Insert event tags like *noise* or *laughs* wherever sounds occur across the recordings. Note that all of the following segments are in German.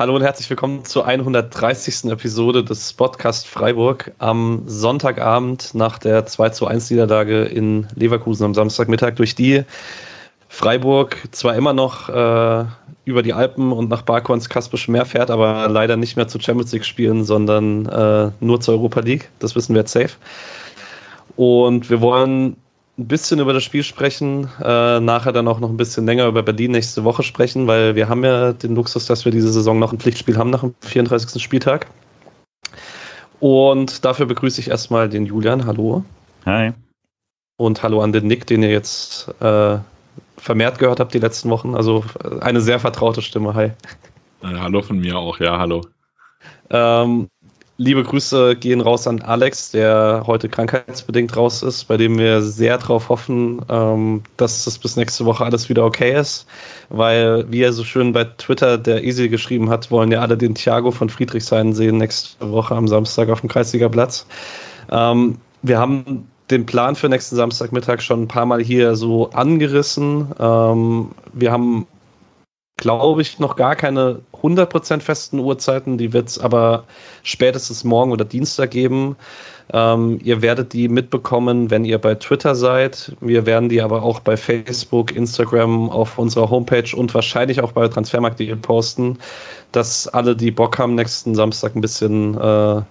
hallo und herzlich willkommen zur 130. Episode des Podcast Freiburg am Sonntagabend nach der 2 zu 1 Niederlage in Leverkusen am Samstagmittag, durch die Freiburg zwar immer noch äh, über die Alpen und nach Baku ins Kaspische Meer fährt, aber leider nicht mehr zu Champions League spielen, sondern äh, nur zur Europa League. Das wissen wir jetzt safe. Und wir wollen ein bisschen über das Spiel sprechen, äh, nachher dann auch noch ein bisschen länger über Berlin nächste Woche sprechen, weil wir haben ja den Luxus, dass wir diese Saison noch ein Pflichtspiel haben nach dem 34. Spieltag. Und dafür begrüße ich erstmal den Julian. Hallo. Hi. Und hallo an den Nick, den ihr jetzt äh, vermehrt gehört habt die letzten Wochen. Also äh, eine sehr vertraute Stimme. Hi. Äh, hallo von mir auch, ja, hallo. Ähm, liebe Grüße gehen raus an Alex, der heute krankheitsbedingt raus ist, bei dem wir sehr darauf hoffen, ähm, dass das bis nächste Woche alles wieder okay ist. Weil, wie er so schön bei Twitter der Easy geschrieben hat, wollen ja alle den Thiago von Friedrichshain sehen nächste Woche am Samstag auf dem Kreisliga-Platz. Ähm, wir haben den Plan für nächsten Samstagmittag schon ein paar Mal hier so angerissen. Ähm, wir haben, glaube ich, noch gar keine 100% festen Uhrzeiten. Die wird es aber spätestens morgen oder Dienstag geben. Ähm, ihr werdet die mitbekommen, wenn ihr bei Twitter seid. Wir werden die aber auch bei Facebook, Instagram, auf unserer Homepage und wahrscheinlich auch bei Transfermarkt.de posten, dass alle, die Bock haben, nächsten Samstag ein bisschen äh,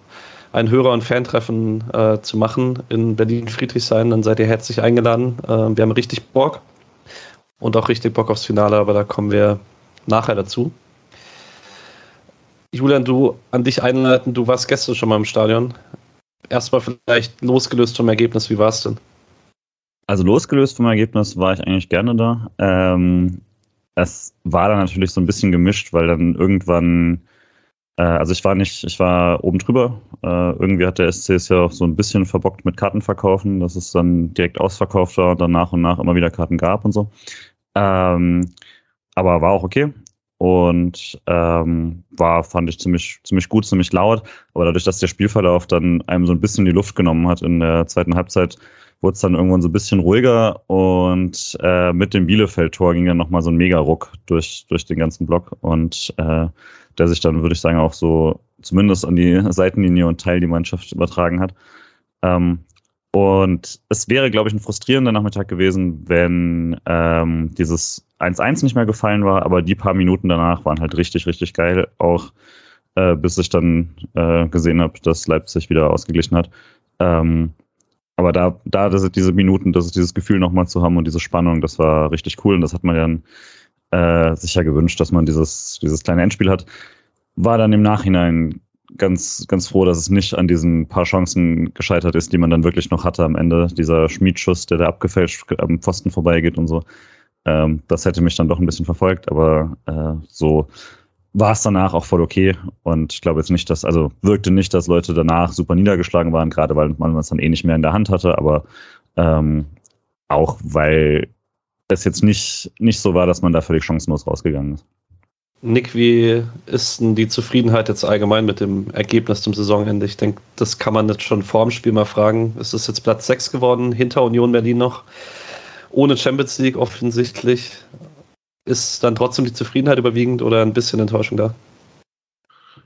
ein Hörer- und Fantreffen äh, zu machen in Berlin-Friedrichshain, dann seid ihr herzlich eingeladen. Äh, wir haben richtig Bock und auch richtig Bock aufs Finale, aber da kommen wir nachher dazu. Julian, du an dich einleiten, du warst gestern schon mal im Stadion. Erstmal vielleicht losgelöst vom Ergebnis, wie war es denn? Also losgelöst vom Ergebnis war ich eigentlich gerne da. Ähm, es war dann natürlich so ein bisschen gemischt, weil dann irgendwann äh, also ich war nicht, ich war oben drüber. Äh, irgendwie hat der SC es ja auch so ein bisschen verbockt mit Kartenverkaufen, dass es dann direkt ausverkauft war und dann nach und nach immer wieder Karten gab und so. Ähm, aber war auch okay und ähm, war, fand ich ziemlich, ziemlich gut, ziemlich laut. Aber dadurch, dass der Spielverlauf dann einem so ein bisschen die Luft genommen hat in der zweiten Halbzeit, wurde es dann irgendwann so ein bisschen ruhiger und äh, mit dem Bielefeld-Tor ging dann nochmal so ein Mega-Ruck durch, durch den ganzen Block und äh, der sich dann, würde ich sagen, auch so zumindest an die Seitenlinie und Teil die Mannschaft übertragen hat. Ähm, und es wäre, glaube ich, ein frustrierender Nachmittag gewesen, wenn ähm, dieses 1-1 nicht mehr gefallen war, aber die paar Minuten danach waren halt richtig, richtig geil, auch äh, bis ich dann äh, gesehen habe, dass Leipzig wieder ausgeglichen hat. Ähm, aber da, da das diese Minuten, das dieses Gefühl nochmal zu haben und diese Spannung, das war richtig cool und das hat man dann äh, sich ja gewünscht, dass man dieses, dieses kleine Endspiel hat. War dann im Nachhinein ganz, ganz froh, dass es nicht an diesen paar Chancen gescheitert ist, die man dann wirklich noch hatte am Ende. Dieser Schmiedschuss, der da abgefälscht am Pfosten vorbeigeht und so. Ähm, das hätte mich dann doch ein bisschen verfolgt, aber äh, so war es danach auch voll okay. Und ich glaube jetzt nicht, dass, also wirkte nicht, dass Leute danach super niedergeschlagen waren, gerade weil man es dann eh nicht mehr in der Hand hatte, aber ähm, auch weil es jetzt nicht, nicht so war, dass man da völlig chancenlos rausgegangen ist. Nick, wie ist denn die Zufriedenheit jetzt allgemein mit dem Ergebnis zum Saisonende? Ich denke, das kann man jetzt schon vor dem Spiel mal fragen. Ist es jetzt Platz 6 geworden, hinter Union Berlin noch? Ohne Champions League offensichtlich. Ist dann trotzdem die Zufriedenheit überwiegend oder ein bisschen Enttäuschung da?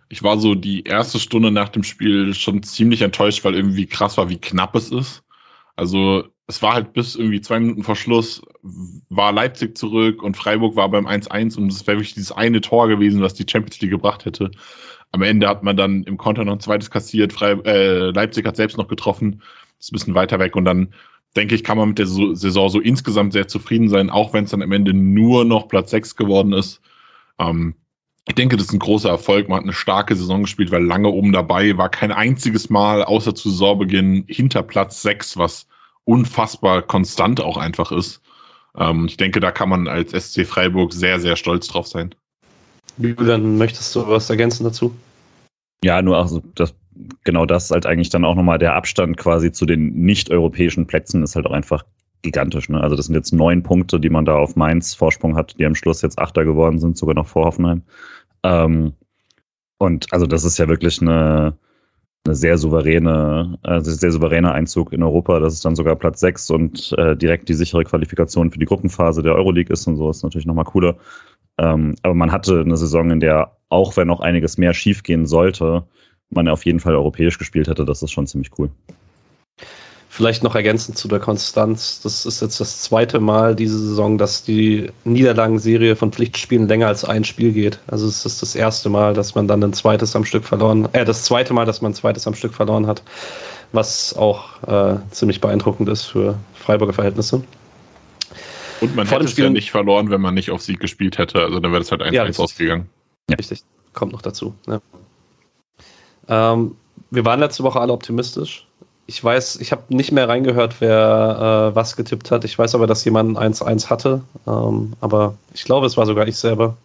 Ich war so die erste Stunde nach dem Spiel schon ziemlich enttäuscht, weil irgendwie krass war, wie knapp es ist. Also es war halt bis irgendwie zwei Minuten vor Schluss, war Leipzig zurück und Freiburg war beim 1-1 und es wäre wirklich dieses eine Tor gewesen, was die Champions League gebracht hätte. Am Ende hat man dann im Konter noch ein zweites kassiert, Freib äh, Leipzig hat selbst noch getroffen, ist ein bisschen weiter weg und dann denke ich, kann man mit der Saison so insgesamt sehr zufrieden sein, auch wenn es dann am Ende nur noch Platz 6 geworden ist. Ähm, ich denke, das ist ein großer Erfolg. Man hat eine starke Saison gespielt, weil lange oben dabei war kein einziges Mal außer zu Saisonbeginn hinter Platz 6, was unfassbar konstant auch einfach ist. Ähm, ich denke, da kann man als SC Freiburg sehr, sehr stolz drauf sein. Julian, möchtest du was ergänzen dazu? Ja, nur also das, genau das halt eigentlich dann auch nochmal der Abstand quasi zu den nicht-europäischen Plätzen ist halt auch einfach gigantisch. Ne? Also das sind jetzt neun Punkte, die man da auf Mainz Vorsprung hat, die am Schluss jetzt Achter geworden sind, sogar noch vor Hoffenheim. Ähm, und also das ist ja wirklich eine, eine sehr souveräne, also sehr souveräner Einzug in Europa. Das ist dann sogar Platz 6 und äh, direkt die sichere Qualifikation für die Gruppenphase der Euroleague ist und so ist natürlich nochmal cooler. Ähm, aber man hatte eine Saison, in der, auch wenn noch einiges mehr schiefgehen sollte, man auf jeden Fall europäisch gespielt hätte. Das ist schon ziemlich cool. Vielleicht noch ergänzend zu der Konstanz. Das ist jetzt das zweite Mal diese Saison, dass die Niederlagenserie von Pflichtspielen länger als ein Spiel geht. Also es ist das erste Mal, dass man dann ein zweites am Stück verloren, äh, das zweite Mal, dass man ein zweites am Stück verloren hat, was auch äh, ziemlich beeindruckend ist für Freiburger Verhältnisse. Und man Vor hätte es ja nicht verloren, wenn man nicht auf Sieg gespielt hätte. Also dann wäre es halt 1-1 ja, ausgegangen. Ja. Richtig, kommt noch dazu. Ja. Ähm, wir waren letzte Woche alle optimistisch ich weiß, ich habe nicht mehr reingehört, wer äh, was getippt hat. Ich weiß aber, dass jemand 1-1 hatte. Ähm, aber ich glaube, es war sogar ich selber.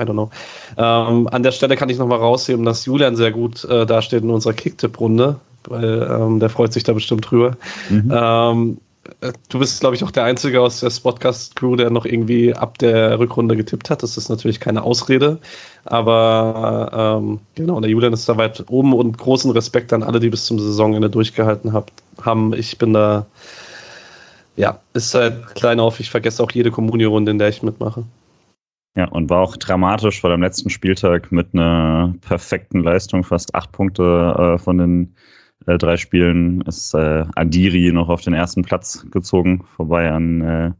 I don't know. Ähm, an der Stelle kann ich nochmal rausheben, dass Julian sehr gut äh, dasteht in unserer Kicktipp-Runde, weil ähm, der freut sich da bestimmt drüber. Mhm. Ähm, du bist, glaube ich, auch der Einzige aus der Spotcast-Crew, der noch irgendwie ab der Rückrunde getippt hat. Das ist natürlich keine Ausrede. Aber ähm, genau, der Julian ist da weit oben und großen Respekt an alle, die bis zum Saisonende durchgehalten hab, haben. Ich bin da, ja, ist halt klein auf. Ich vergesse auch jede Kommunie-Runde, in der ich mitmache. Ja, und war auch dramatisch, weil am letzten Spieltag mit einer perfekten Leistung fast acht Punkte äh, von den äh, drei Spielen ist äh, Adiri noch auf den ersten Platz gezogen, vorbei an äh,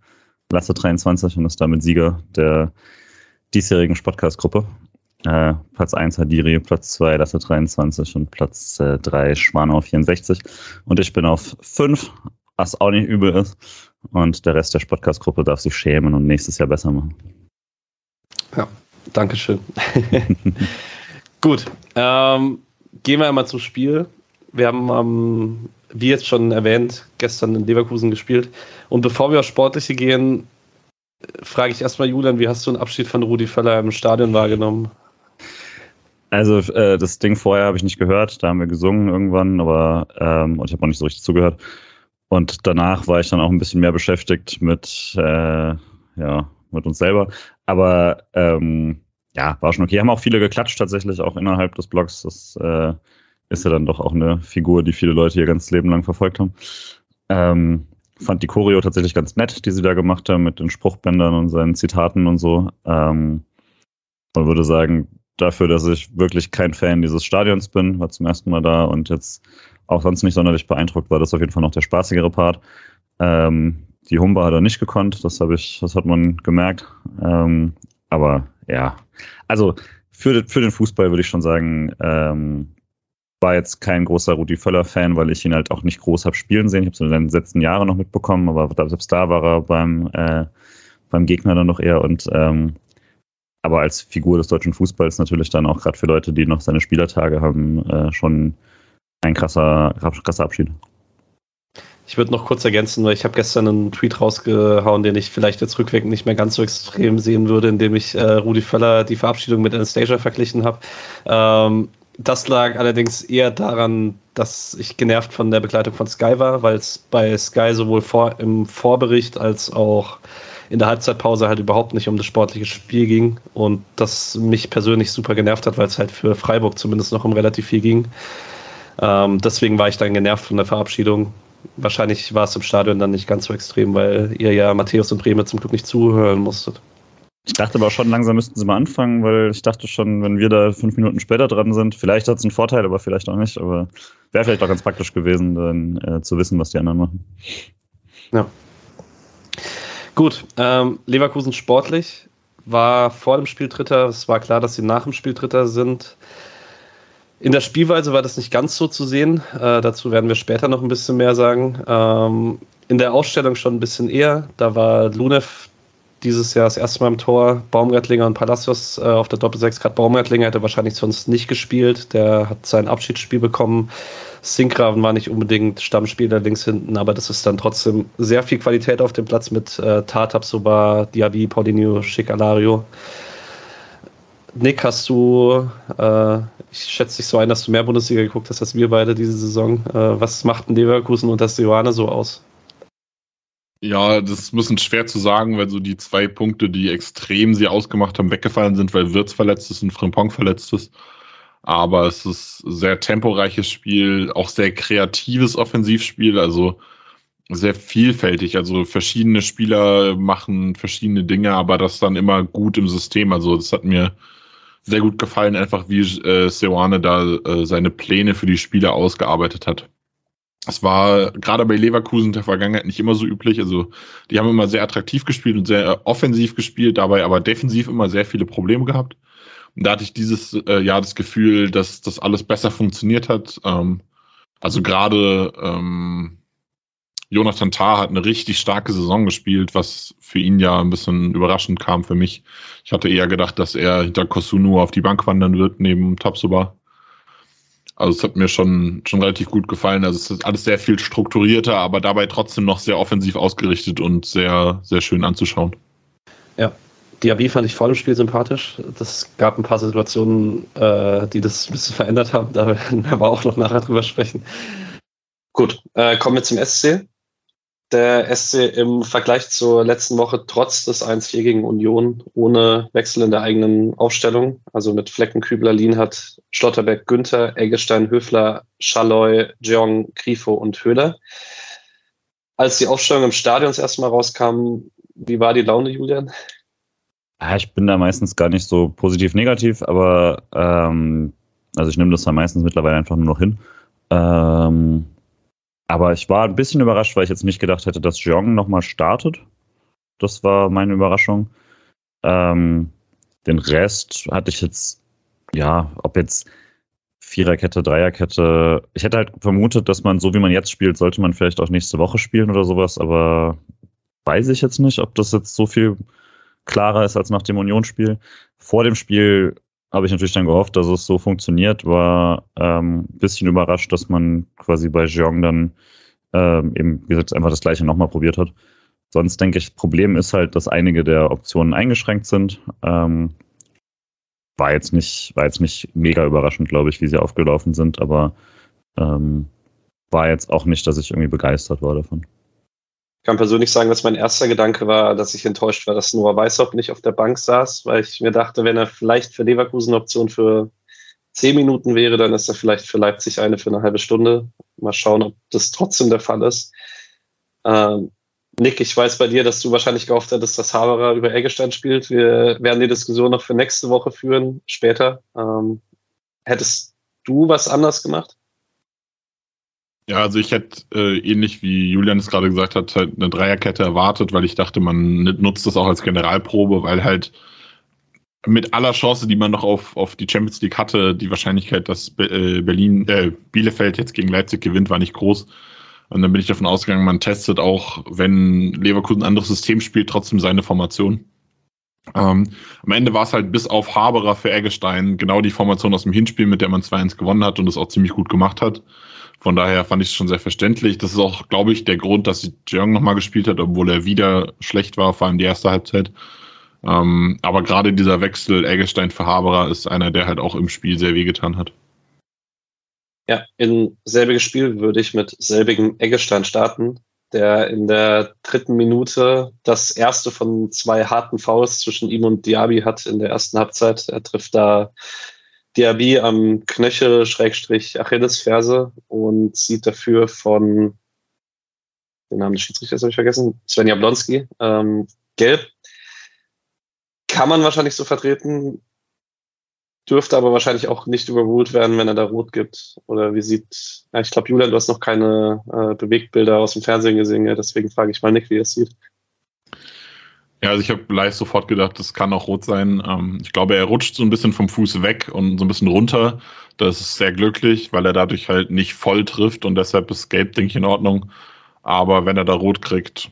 Lasse 23 und ist damit Sieger der diesjährigen Podcast-Gruppe. Äh, Platz 1 Adiri, Platz 2 Lasse 23 und Platz äh, 3 Schwanau 64. Und ich bin auf 5, was auch nicht übel ist. Und der Rest der Podcast-Gruppe darf sich schämen und nächstes Jahr besser machen. Ja, Dankeschön. *laughs* Gut, ähm, gehen wir einmal zum Spiel wir haben, ähm, wie jetzt schon erwähnt, gestern in Leverkusen gespielt. Und bevor wir aufs Sportliche gehen, frage ich erstmal Julian, wie hast du den Abschied von Rudi Völler im Stadion wahrgenommen? Also äh, das Ding vorher habe ich nicht gehört, da haben wir gesungen irgendwann, aber ähm, und ich habe auch nicht so richtig zugehört. Und danach war ich dann auch ein bisschen mehr beschäftigt mit, äh, ja, mit uns selber. Aber ähm, ja, war schon okay. Haben auch viele geklatscht tatsächlich, auch innerhalb des Blogs. Das äh, ist ja dann doch auch eine Figur, die viele Leute ihr ganzes Leben lang verfolgt haben. Ähm, fand die Choreo tatsächlich ganz nett, die sie da gemacht haben mit den Spruchbändern und seinen Zitaten und so. Ähm, und würde sagen, dafür, dass ich wirklich kein Fan dieses Stadions bin, war zum ersten Mal da und jetzt auch sonst nicht sonderlich beeindruckt, war das auf jeden Fall noch der spaßigere Part. Ähm, die Humba hat er nicht gekonnt, das habe ich, das hat man gemerkt. Ähm, aber ja, also für, für den Fußball würde ich schon sagen, ähm, war jetzt kein großer Rudi Völler-Fan, weil ich ihn halt auch nicht groß habe spielen sehen. Ich habe es in den letzten Jahren noch mitbekommen, aber selbst da war er beim, äh, beim Gegner dann noch eher und ähm, aber als Figur des deutschen Fußballs natürlich dann auch gerade für Leute, die noch seine Spielertage haben, äh, schon ein krasser, krasser Abschied. Ich würde noch kurz ergänzen, weil ich habe gestern einen Tweet rausgehauen, den ich vielleicht jetzt rückwirkend nicht mehr ganz so extrem sehen würde, indem ich äh, Rudi Völler die Verabschiedung mit Anastasia verglichen habe. Ähm, das lag allerdings eher daran, dass ich genervt von der Begleitung von Sky war, weil es bei Sky sowohl vor, im Vorbericht als auch in der Halbzeitpause halt überhaupt nicht um das sportliche Spiel ging und das mich persönlich super genervt hat, weil es halt für Freiburg zumindest noch um relativ viel ging. Ähm, deswegen war ich dann genervt von der Verabschiedung. Wahrscheinlich war es im Stadion dann nicht ganz so extrem, weil ihr ja Matthäus und Bremer zum Glück nicht zuhören musstet. Ich dachte aber schon, langsam müssten sie mal anfangen, weil ich dachte schon, wenn wir da fünf Minuten später dran sind, vielleicht hat es einen Vorteil, aber vielleicht auch nicht. Aber wäre vielleicht auch ganz praktisch gewesen, dann äh, zu wissen, was die anderen machen. Ja. Gut, ähm, Leverkusen sportlich war vor dem Spiel Dritter. Es war klar, dass sie nach dem Spiel Dritter sind. In der Spielweise war das nicht ganz so zu sehen. Äh, dazu werden wir später noch ein bisschen mehr sagen. Ähm, in der Ausstellung schon ein bisschen eher. Da war Lunev dieses Jahr das erste Mal im Tor. Baumgartlinger und Palacios äh, auf der Doppel-6. Gerade Baumgartlinger hätte wahrscheinlich sonst nicht gespielt. Der hat sein Abschiedsspiel bekommen. Sinkgraven war nicht unbedingt Stammspieler links hinten, aber das ist dann trotzdem sehr viel Qualität auf dem Platz mit äh, Tatab, Soba, Diaby, Paulinho, Schicalario. Nick, hast du, äh, ich schätze dich so ein, dass du mehr Bundesliga geguckt hast als wir beide diese Saison. Äh, was macht denn Leverkusen und das Johanne so aus? Ja, das ist ein bisschen schwer zu sagen, weil so die zwei Punkte, die extrem sie ausgemacht haben, weggefallen sind, weil Wirtz verletzt ist und Frimpong verletzt ist. aber es ist sehr temporeiches Spiel, auch sehr kreatives Offensivspiel, also sehr vielfältig. Also verschiedene Spieler machen verschiedene Dinge, aber das dann immer gut im System. Also das hat mir sehr gut gefallen, einfach wie äh, Seoane da äh, seine Pläne für die Spieler ausgearbeitet hat. Es war gerade bei Leverkusen der Vergangenheit nicht immer so üblich. Also die haben immer sehr attraktiv gespielt und sehr offensiv gespielt, dabei aber defensiv immer sehr viele Probleme gehabt. Und da hatte ich dieses äh, Jahr das Gefühl, dass das alles besser funktioniert hat. Ähm, also gerade ähm, Jonathan Tah hat eine richtig starke Saison gespielt, was für ihn ja ein bisschen überraschend kam für mich. Ich hatte eher gedacht, dass er hinter Kosunu auf die Bank wandern wird, neben Tapsoba. Also es hat mir schon, schon relativ gut gefallen. Also es ist alles sehr viel strukturierter, aber dabei trotzdem noch sehr offensiv ausgerichtet und sehr, sehr schön anzuschauen. Ja, Diaby fand ich vor dem Spiel sympathisch. Das gab ein paar Situationen, äh, die das ein bisschen verändert haben. Da werden wir aber auch noch nachher drüber sprechen. Gut, äh, kommen wir zum SC der SC im Vergleich zur letzten Woche trotz des 1-4 gegen Union ohne Wechsel in der eigenen Aufstellung, also mit Flecken, Kübler, Lienhardt, Schlotterbeck, Günther, Eggestein, Höfler, Schalloy, Jeong, Grifo und Höhler. Als die Aufstellung im Stadion das erste Mal rauskam, wie war die Laune, Julian? Ich bin da meistens gar nicht so positiv negativ, aber ähm, also ich nehme das da meistens mittlerweile einfach nur noch hin. Ähm, aber ich war ein bisschen überrascht, weil ich jetzt nicht gedacht hätte, dass Jeong nochmal startet. Das war meine Überraschung. Ähm, den Rest hatte ich jetzt, ja, ob jetzt Viererkette, Dreierkette. Ich hätte halt vermutet, dass man so wie man jetzt spielt, sollte man vielleicht auch nächste Woche spielen oder sowas, aber weiß ich jetzt nicht, ob das jetzt so viel klarer ist als nach dem Unionsspiel. Vor dem Spiel habe ich natürlich dann gehofft, dass es so funktioniert. War ähm, bisschen überrascht, dass man quasi bei Jeong dann ähm, eben, wie gesagt, einfach das gleiche nochmal probiert hat. Sonst denke ich, Problem ist halt, dass einige der Optionen eingeschränkt sind. Ähm, war jetzt nicht, war jetzt nicht mega überraschend, glaube ich, wie sie aufgelaufen sind, aber ähm, war jetzt auch nicht, dass ich irgendwie begeistert war davon. Ich kann persönlich sagen, dass mein erster Gedanke war, dass ich enttäuscht war, dass Noah Weißhoff nicht auf der Bank saß, weil ich mir dachte, wenn er vielleicht für Leverkusen Option für zehn Minuten wäre, dann ist er vielleicht für Leipzig eine für eine halbe Stunde. Mal schauen, ob das trotzdem der Fall ist. Ähm, Nick, ich weiß bei dir, dass du wahrscheinlich gehofft hättest, dass Haberer über Eggestein spielt. Wir werden die Diskussion noch für nächste Woche führen, später. Ähm, hättest du was anders gemacht? Ja, also ich hätte äh, ähnlich wie Julian es gerade gesagt hat, halt eine Dreierkette erwartet, weil ich dachte, man nutzt das auch als Generalprobe, weil halt mit aller Chance, die man noch auf, auf die Champions League hatte, die Wahrscheinlichkeit, dass äh, Berlin, äh, Bielefeld jetzt gegen Leipzig gewinnt, war nicht groß. Und dann bin ich davon ausgegangen, man testet auch, wenn Leverkusen ein anderes System spielt, trotzdem seine Formation. Ähm, am Ende war es halt bis auf Haberer für Eggestein genau die Formation aus dem Hinspiel, mit der man 2-1 gewonnen hat und das auch ziemlich gut gemacht hat. Von daher fand ich es schon sehr verständlich. Das ist auch, glaube ich, der Grund, dass Jeong nochmal gespielt hat, obwohl er wieder schlecht war, vor allem die erste Halbzeit. Ähm, aber gerade dieser Wechsel Eggestein für Haberer ist einer, der halt auch im Spiel sehr wehgetan hat. Ja, in selbiges Spiel würde ich mit selbigem Eggestein starten, der in der dritten Minute das erste von zwei harten Fouls zwischen ihm und Diaby hat in der ersten Halbzeit. Er trifft da Diaby am Knöchel Schrägstrich Achillesferse und sieht dafür von den Namen des Schiedsrichters habe ich vergessen, Sven Jablonski, ähm, gelb. Kann man wahrscheinlich so vertreten, dürfte aber wahrscheinlich auch nicht überholt werden, wenn er da rot gibt. Oder wie sieht, ja, ich glaube, Julian, du hast noch keine äh, Bewegtbilder aus dem Fernsehen gesehen, ja, deswegen frage ich mal Nick, wie er es sieht. Ja, also ich habe live sofort gedacht, das kann auch rot sein. Ähm, ich glaube, er rutscht so ein bisschen vom Fuß weg und so ein bisschen runter. Das ist sehr glücklich, weil er dadurch halt nicht voll trifft und deshalb ist Gelb, denke ich, in Ordnung. Aber wenn er da rot kriegt,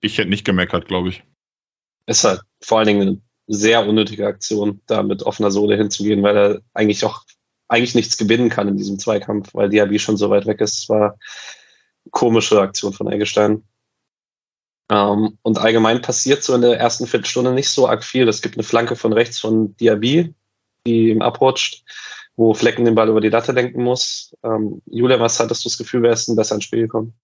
ich hätte nicht gemeckert, glaube ich. Ist halt vor allen Dingen eine sehr unnötige Aktion, da mit offener Sohle hinzugehen, weil er eigentlich auch eigentlich nichts gewinnen kann in diesem Zweikampf, weil Diaby schon so weit weg ist. Es war eine komische Aktion von Eggestein. Ähm, und allgemein passiert so in der ersten Viertelstunde nicht so arg viel. Es gibt eine Flanke von rechts von Diaby, die ihm abrutscht, wo Flecken den Ball über die Latte lenken muss. Ähm, Julia, was hattest du das Gefühl, wer ist denn besser ins Spiel gekommen?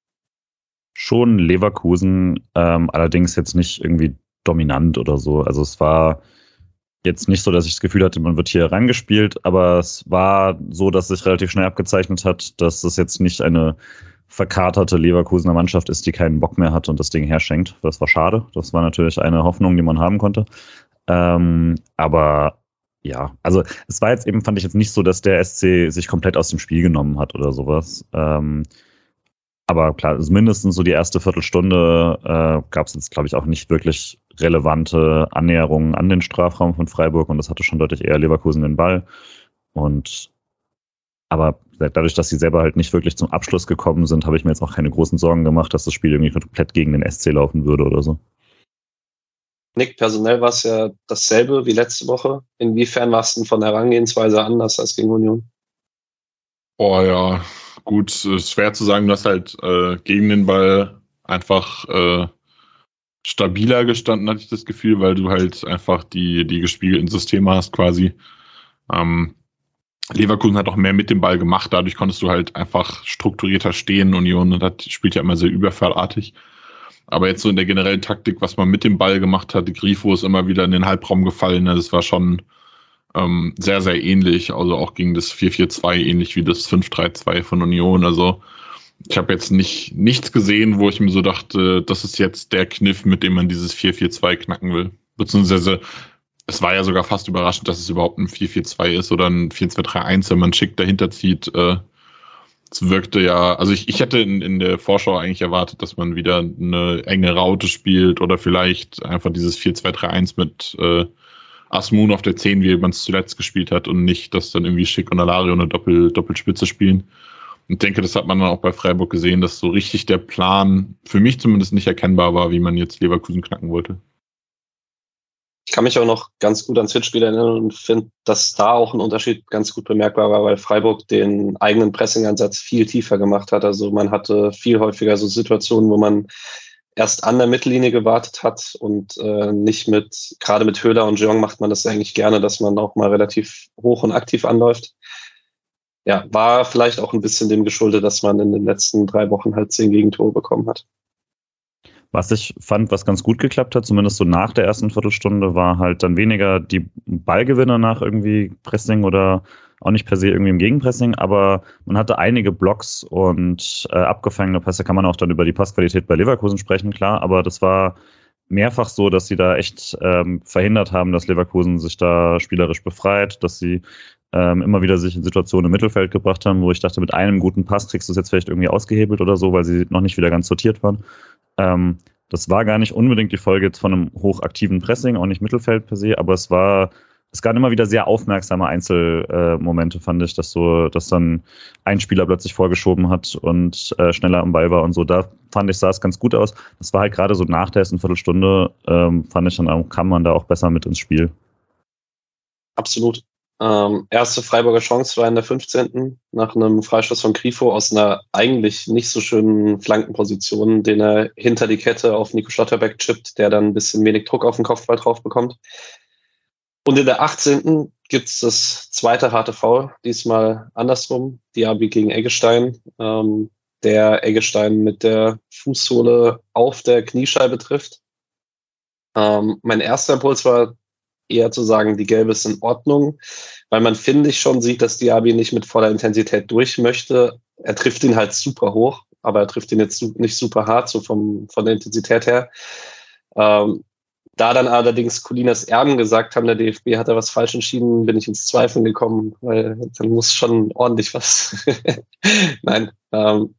Schon Leverkusen, ähm, allerdings jetzt nicht irgendwie dominant oder so. Also es war jetzt nicht so, dass ich das Gefühl hatte, man wird hier rangespielt, aber es war so, dass sich relativ schnell abgezeichnet hat, dass es jetzt nicht eine verkaterte Leverkusener Mannschaft ist, die keinen Bock mehr hat und das Ding herschenkt. Das war schade. Das war natürlich eine Hoffnung, die man haben konnte. Ähm, aber ja, also es war jetzt eben, fand ich jetzt nicht so, dass der SC sich komplett aus dem Spiel genommen hat oder sowas. Ähm, aber klar, also mindestens so die erste Viertelstunde äh, gab es jetzt, glaube ich, auch nicht wirklich relevante Annäherungen an den Strafraum von Freiburg und das hatte schon deutlich eher Leverkusen den Ball. Und aber dadurch, dass sie selber halt nicht wirklich zum Abschluss gekommen sind, habe ich mir jetzt auch keine großen Sorgen gemacht, dass das Spiel irgendwie komplett gegen den SC laufen würde oder so. Nick, personell war es ja dasselbe wie letzte Woche. Inwiefern war es denn von der Herangehensweise anders als gegen Union? Oh ja, gut, schwer zu sagen. Du hast halt äh, gegen den Ball einfach äh, stabiler gestanden, hatte ich das Gefühl, weil du halt einfach die, die gespiegelten Systeme hast quasi. Ähm, Leverkusen hat auch mehr mit dem Ball gemacht, dadurch konntest du halt einfach strukturierter stehen. Union das spielt ja immer sehr überfallartig. Aber jetzt so in der generellen Taktik, was man mit dem Ball gemacht hat, die Grifo ist immer wieder in den Halbraum gefallen. Das war schon ähm, sehr, sehr ähnlich. Also auch gegen das 4-4-2, ähnlich wie das 5-3-2 von Union. Also ich habe jetzt nicht nichts gesehen, wo ich mir so dachte, das ist jetzt der Kniff, mit dem man dieses 4-4-2 knacken will. Beziehungsweise es war ja sogar fast überraschend, dass es überhaupt ein 4-4-2 ist oder ein 4-2-3-1, wenn man schick dahinter zieht. Äh, es wirkte ja, also ich, ich hätte in, in der Vorschau eigentlich erwartet, dass man wieder eine enge Raute spielt oder vielleicht einfach dieses 4-2-3-1 mit äh, Asmun auf der 10, wie man es zuletzt gespielt hat und nicht, dass dann irgendwie Schick und Alario eine Doppel, Doppelspitze spielen. Und denke, das hat man dann auch bei Freiburg gesehen, dass so richtig der Plan für mich zumindest nicht erkennbar war, wie man jetzt Leverkusen knacken wollte. Ich kann mich auch noch ganz gut ans Hinspiel erinnern und finde, dass da auch ein Unterschied ganz gut bemerkbar war, weil Freiburg den eigenen Pressing-Ansatz viel tiefer gemacht hat. Also man hatte viel häufiger so Situationen, wo man erst an der Mittellinie gewartet hat und äh, nicht mit, gerade mit Höhler und Jeong macht man das eigentlich gerne, dass man auch mal relativ hoch und aktiv anläuft. Ja, war vielleicht auch ein bisschen dem geschuldet, dass man in den letzten drei Wochen halt zehn Gegentore bekommen hat. Was ich fand, was ganz gut geklappt hat, zumindest so nach der ersten Viertelstunde, war halt dann weniger die Ballgewinne nach irgendwie Pressing oder auch nicht per se irgendwie im Gegenpressing, aber man hatte einige Blocks und äh, abgefangene Pässe, kann man auch dann über die Passqualität bei Leverkusen sprechen, klar, aber das war mehrfach so, dass sie da echt ähm, verhindert haben, dass Leverkusen sich da spielerisch befreit, dass sie ähm, immer wieder sich in Situationen im Mittelfeld gebracht haben, wo ich dachte, mit einem guten Pass kriegst du es jetzt vielleicht irgendwie ausgehebelt oder so, weil sie noch nicht wieder ganz sortiert waren. Ähm, das war gar nicht unbedingt die Folge jetzt von einem hochaktiven Pressing, auch nicht Mittelfeld per se, aber es war, es gab immer wieder sehr aufmerksame Einzelmomente, äh, fand ich, dass so, dass dann ein Spieler plötzlich vorgeschoben hat und äh, schneller am Ball war und so. Da fand ich, sah es ganz gut aus. Das war halt gerade so nach der ersten Viertelstunde, ähm, fand ich dann, kam man da auch besser mit ins Spiel. Absolut. Ähm, erste Freiburger Chance war in der 15. nach einem Freistoß von Grifo aus einer eigentlich nicht so schönen Flankenposition, den er hinter die Kette auf Nico Schlotterbeck chippt, der dann ein bisschen wenig Druck auf den Kopfball drauf bekommt. Und in der 18. gibt's das zweite harte Foul, diesmal andersrum, Diaby gegen Eggestein, ähm, der Eggestein mit der Fußsohle auf der Kniescheibe trifft. Ähm, mein erster Impuls war, eher zu sagen, die gelbe ist in Ordnung, weil man, finde ich, schon sieht, dass Diaby nicht mit voller Intensität durch möchte. Er trifft ihn halt super hoch, aber er trifft ihn jetzt nicht super hart, so vom, von der Intensität her. Ähm, da dann allerdings Colinas Erben gesagt haben, der DFB hat da was falsch entschieden, bin ich ins Zweifeln gekommen, weil dann muss schon ordentlich was. *laughs* Nein. Ähm,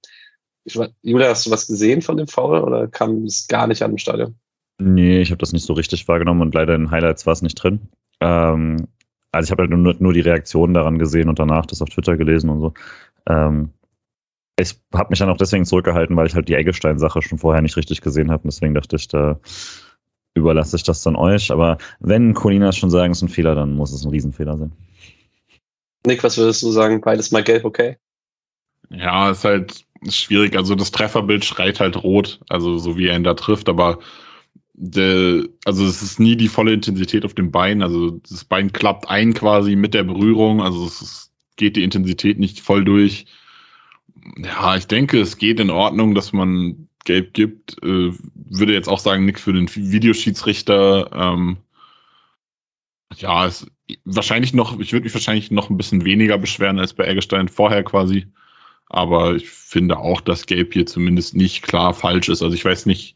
ich, Julia, hast du was gesehen von dem Foul oder kam es gar nicht an im Stadion? Nee, ich habe das nicht so richtig wahrgenommen und leider in Highlights war es nicht drin. Ähm, also ich habe halt nur, nur die Reaktionen daran gesehen und danach das auf Twitter gelesen und so. Ähm, ich habe mich dann auch deswegen zurückgehalten, weil ich halt die Eggestein-Sache schon vorher nicht richtig gesehen habe. Deswegen dachte ich, da überlasse ich das dann euch. Aber wenn Colinas schon sagen, es ist ein Fehler, dann muss es ein Riesenfehler sein. Nick, was würdest du sagen? Beides mal gelb, okay? Ja, ist halt schwierig. Also das Trefferbild schreit halt rot, also so wie er ihn da trifft, aber der, also es ist nie die volle Intensität auf dem Bein. Also das Bein klappt ein quasi mit der Berührung. Also es ist, geht die Intensität nicht voll durch. Ja, ich denke, es geht in Ordnung, dass man gelb gibt. Äh, würde jetzt auch sagen, nichts für den Videoschiedsrichter. Ähm, Ja, es, wahrscheinlich noch, ich würde mich wahrscheinlich noch ein bisschen weniger beschweren als bei Eggestein vorher quasi. Aber ich finde auch, dass Gelb hier zumindest nicht klar falsch ist. Also ich weiß nicht,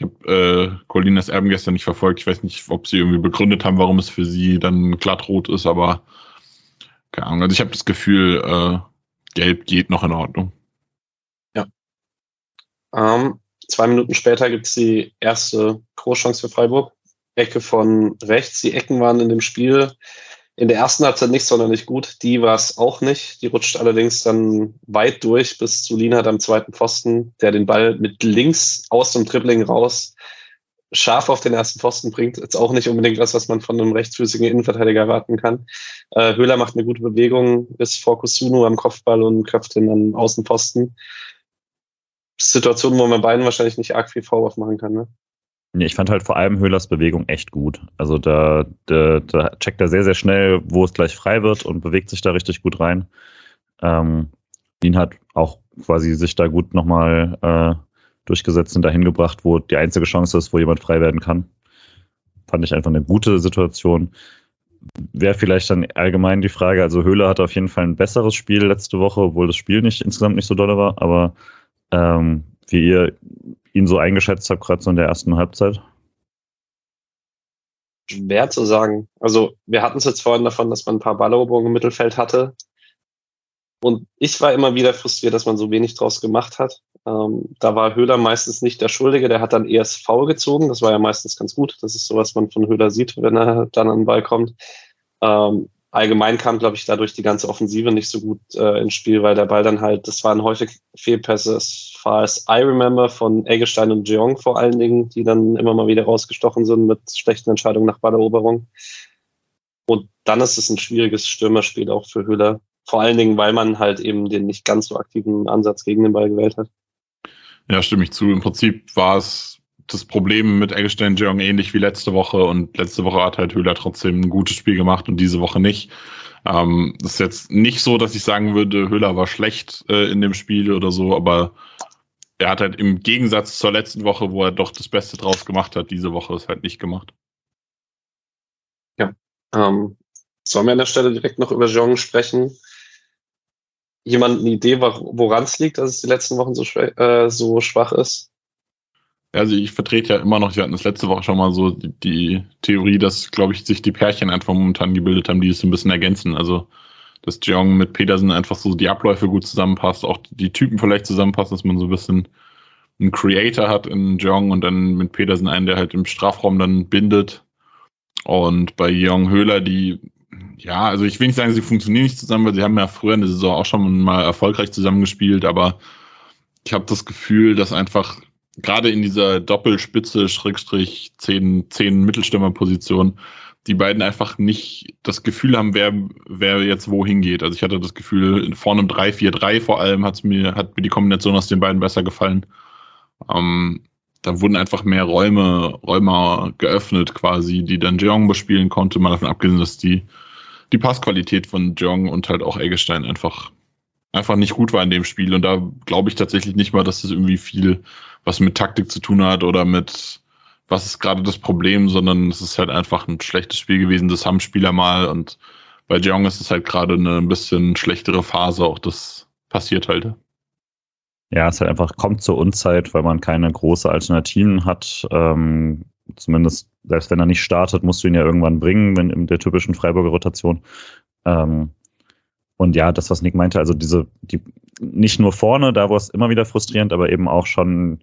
ich habe äh, Colinas Erben gestern nicht verfolgt. Ich weiß nicht, ob sie irgendwie begründet haben, warum es für sie dann glattrot ist, aber keine Ahnung. Also ich habe das Gefühl, äh, Gelb geht noch in Ordnung. Ja. Ähm, zwei Minuten später gibt's die erste Großchance für Freiburg. Ecke von rechts. Die Ecken waren in dem Spiel in der ersten Halbzeit nicht sonderlich gut. Die war es auch nicht. Die rutscht allerdings dann weit durch bis zu Lienhardt am zweiten Pfosten, der den Ball mit links aus dem Dribbling raus scharf auf den ersten Pfosten bringt. Jetzt auch nicht unbedingt was, was man von einem rechtsfüßigen Innenverteidiger erwarten kann. Äh, Höhler macht eine gute Bewegung, ist vor Kusunu am Kopfball und köpft ihn an Außenpfosten. Situation, wo man beiden wahrscheinlich nicht arg viel Vorwurf machen kann. Ne? Ich fand halt vor allem Höhlers Bewegung echt gut. Also da, da, da checkt er sehr, sehr schnell, wo es gleich frei wird und bewegt sich da richtig gut rein. Ähm, ihn hat auch quasi sich da gut nochmal äh, durchgesetzt und dahin gebracht, wo die einzige Chance ist, wo jemand frei werden kann. Fand ich einfach eine gute Situation. Wäre vielleicht dann allgemein die Frage, also Höhler hatte auf jeden Fall ein besseres Spiel letzte Woche, obwohl das Spiel nicht insgesamt nicht so doll war, aber ähm, wie ihr ihn so eingeschätzt habt, gerade so in der ersten Halbzeit? Schwer zu sagen. Also wir hatten es jetzt vorhin davon, dass man ein paar Balleroberungen im Mittelfeld hatte. Und ich war immer wieder frustriert, dass man so wenig draus gemacht hat. Ähm, da war Höhler meistens nicht der Schuldige, der hat dann ESV gezogen. Das war ja meistens ganz gut. Das ist so, was man von Höhler sieht, wenn er dann an den Ball kommt. Ähm, allgemein kam, glaube ich, dadurch die ganze Offensive nicht so gut äh, ins Spiel, weil der Ball dann halt, das waren häufig Fehlpässe, as far as I remember, von Eggestein und Jeong vor allen Dingen, die dann immer mal wieder rausgestochen sind mit schlechten Entscheidungen nach Balleroberung. Und dann ist es ein schwieriges Stürmerspiel auch für Höhler. Vor allen Dingen, weil man halt eben den nicht ganz so aktiven Ansatz gegen den Ball gewählt hat. Ja, stimme ich zu. Im Prinzip war es das Problem mit Eggestein Jeong ähnlich wie letzte Woche und letzte Woche hat halt Höhler trotzdem ein gutes Spiel gemacht und diese Woche nicht. Ähm, das ist jetzt nicht so, dass ich sagen würde, Höhler war schlecht äh, in dem Spiel oder so, aber er hat halt im Gegensatz zur letzten Woche, wo er doch das Beste draus gemacht hat, diese Woche es halt nicht gemacht. Ja. Ähm, sollen wir an der Stelle direkt noch über Jeong sprechen? Jemand eine Idee, woran es liegt, dass es die letzten Wochen so, äh, so schwach ist? Also ich vertrete ja immer noch, wir hatten das letzte Woche schon mal so die, die Theorie, dass, glaube ich, sich die Pärchen einfach momentan gebildet haben, die es ein bisschen ergänzen. Also dass Jeong mit Petersen einfach so die Abläufe gut zusammenpasst, auch die Typen vielleicht zusammenpassen, dass man so ein bisschen einen Creator hat in Jeong und dann mit Petersen einen, der halt im Strafraum dann bindet. Und bei Jeong Höhler, die, ja, also ich will nicht sagen, sie funktionieren nicht zusammen, weil sie haben ja früher in der Saison auch schon mal erfolgreich zusammengespielt, aber ich habe das Gefühl, dass einfach gerade in dieser Doppelspitze, Schrägstrich, zehn, zehn Mittelstürmerposition, die beiden einfach nicht das Gefühl haben, wer, wer jetzt wohin geht. Also ich hatte das Gefühl, vor einem 3-4-3 vor allem hat's mir, hat mir die Kombination aus den beiden besser gefallen. Ähm, da wurden einfach mehr Räume, Räume geöffnet quasi, die dann Jeong bespielen konnte, mal davon abgesehen, dass die, die Passqualität von Jeong und halt auch Eggestein einfach, einfach nicht gut war in dem Spiel. Und da glaube ich tatsächlich nicht mal, dass das irgendwie viel was mit Taktik zu tun hat oder mit was ist gerade das Problem, sondern es ist halt einfach ein schlechtes Spiel gewesen. Das haben Spieler mal und bei Jeong ist es halt gerade eine ein bisschen schlechtere Phase. Auch das passiert halt. Ja, es halt einfach kommt zur Unzeit, weil man keine große Alternativen hat. Ähm, zumindest, selbst wenn er nicht startet, musst du ihn ja irgendwann bringen, wenn in der typischen Freiburger Rotation. Ähm, und ja, das, was Nick meinte, also diese, die, nicht nur vorne, da war es immer wieder frustrierend, aber eben auch schon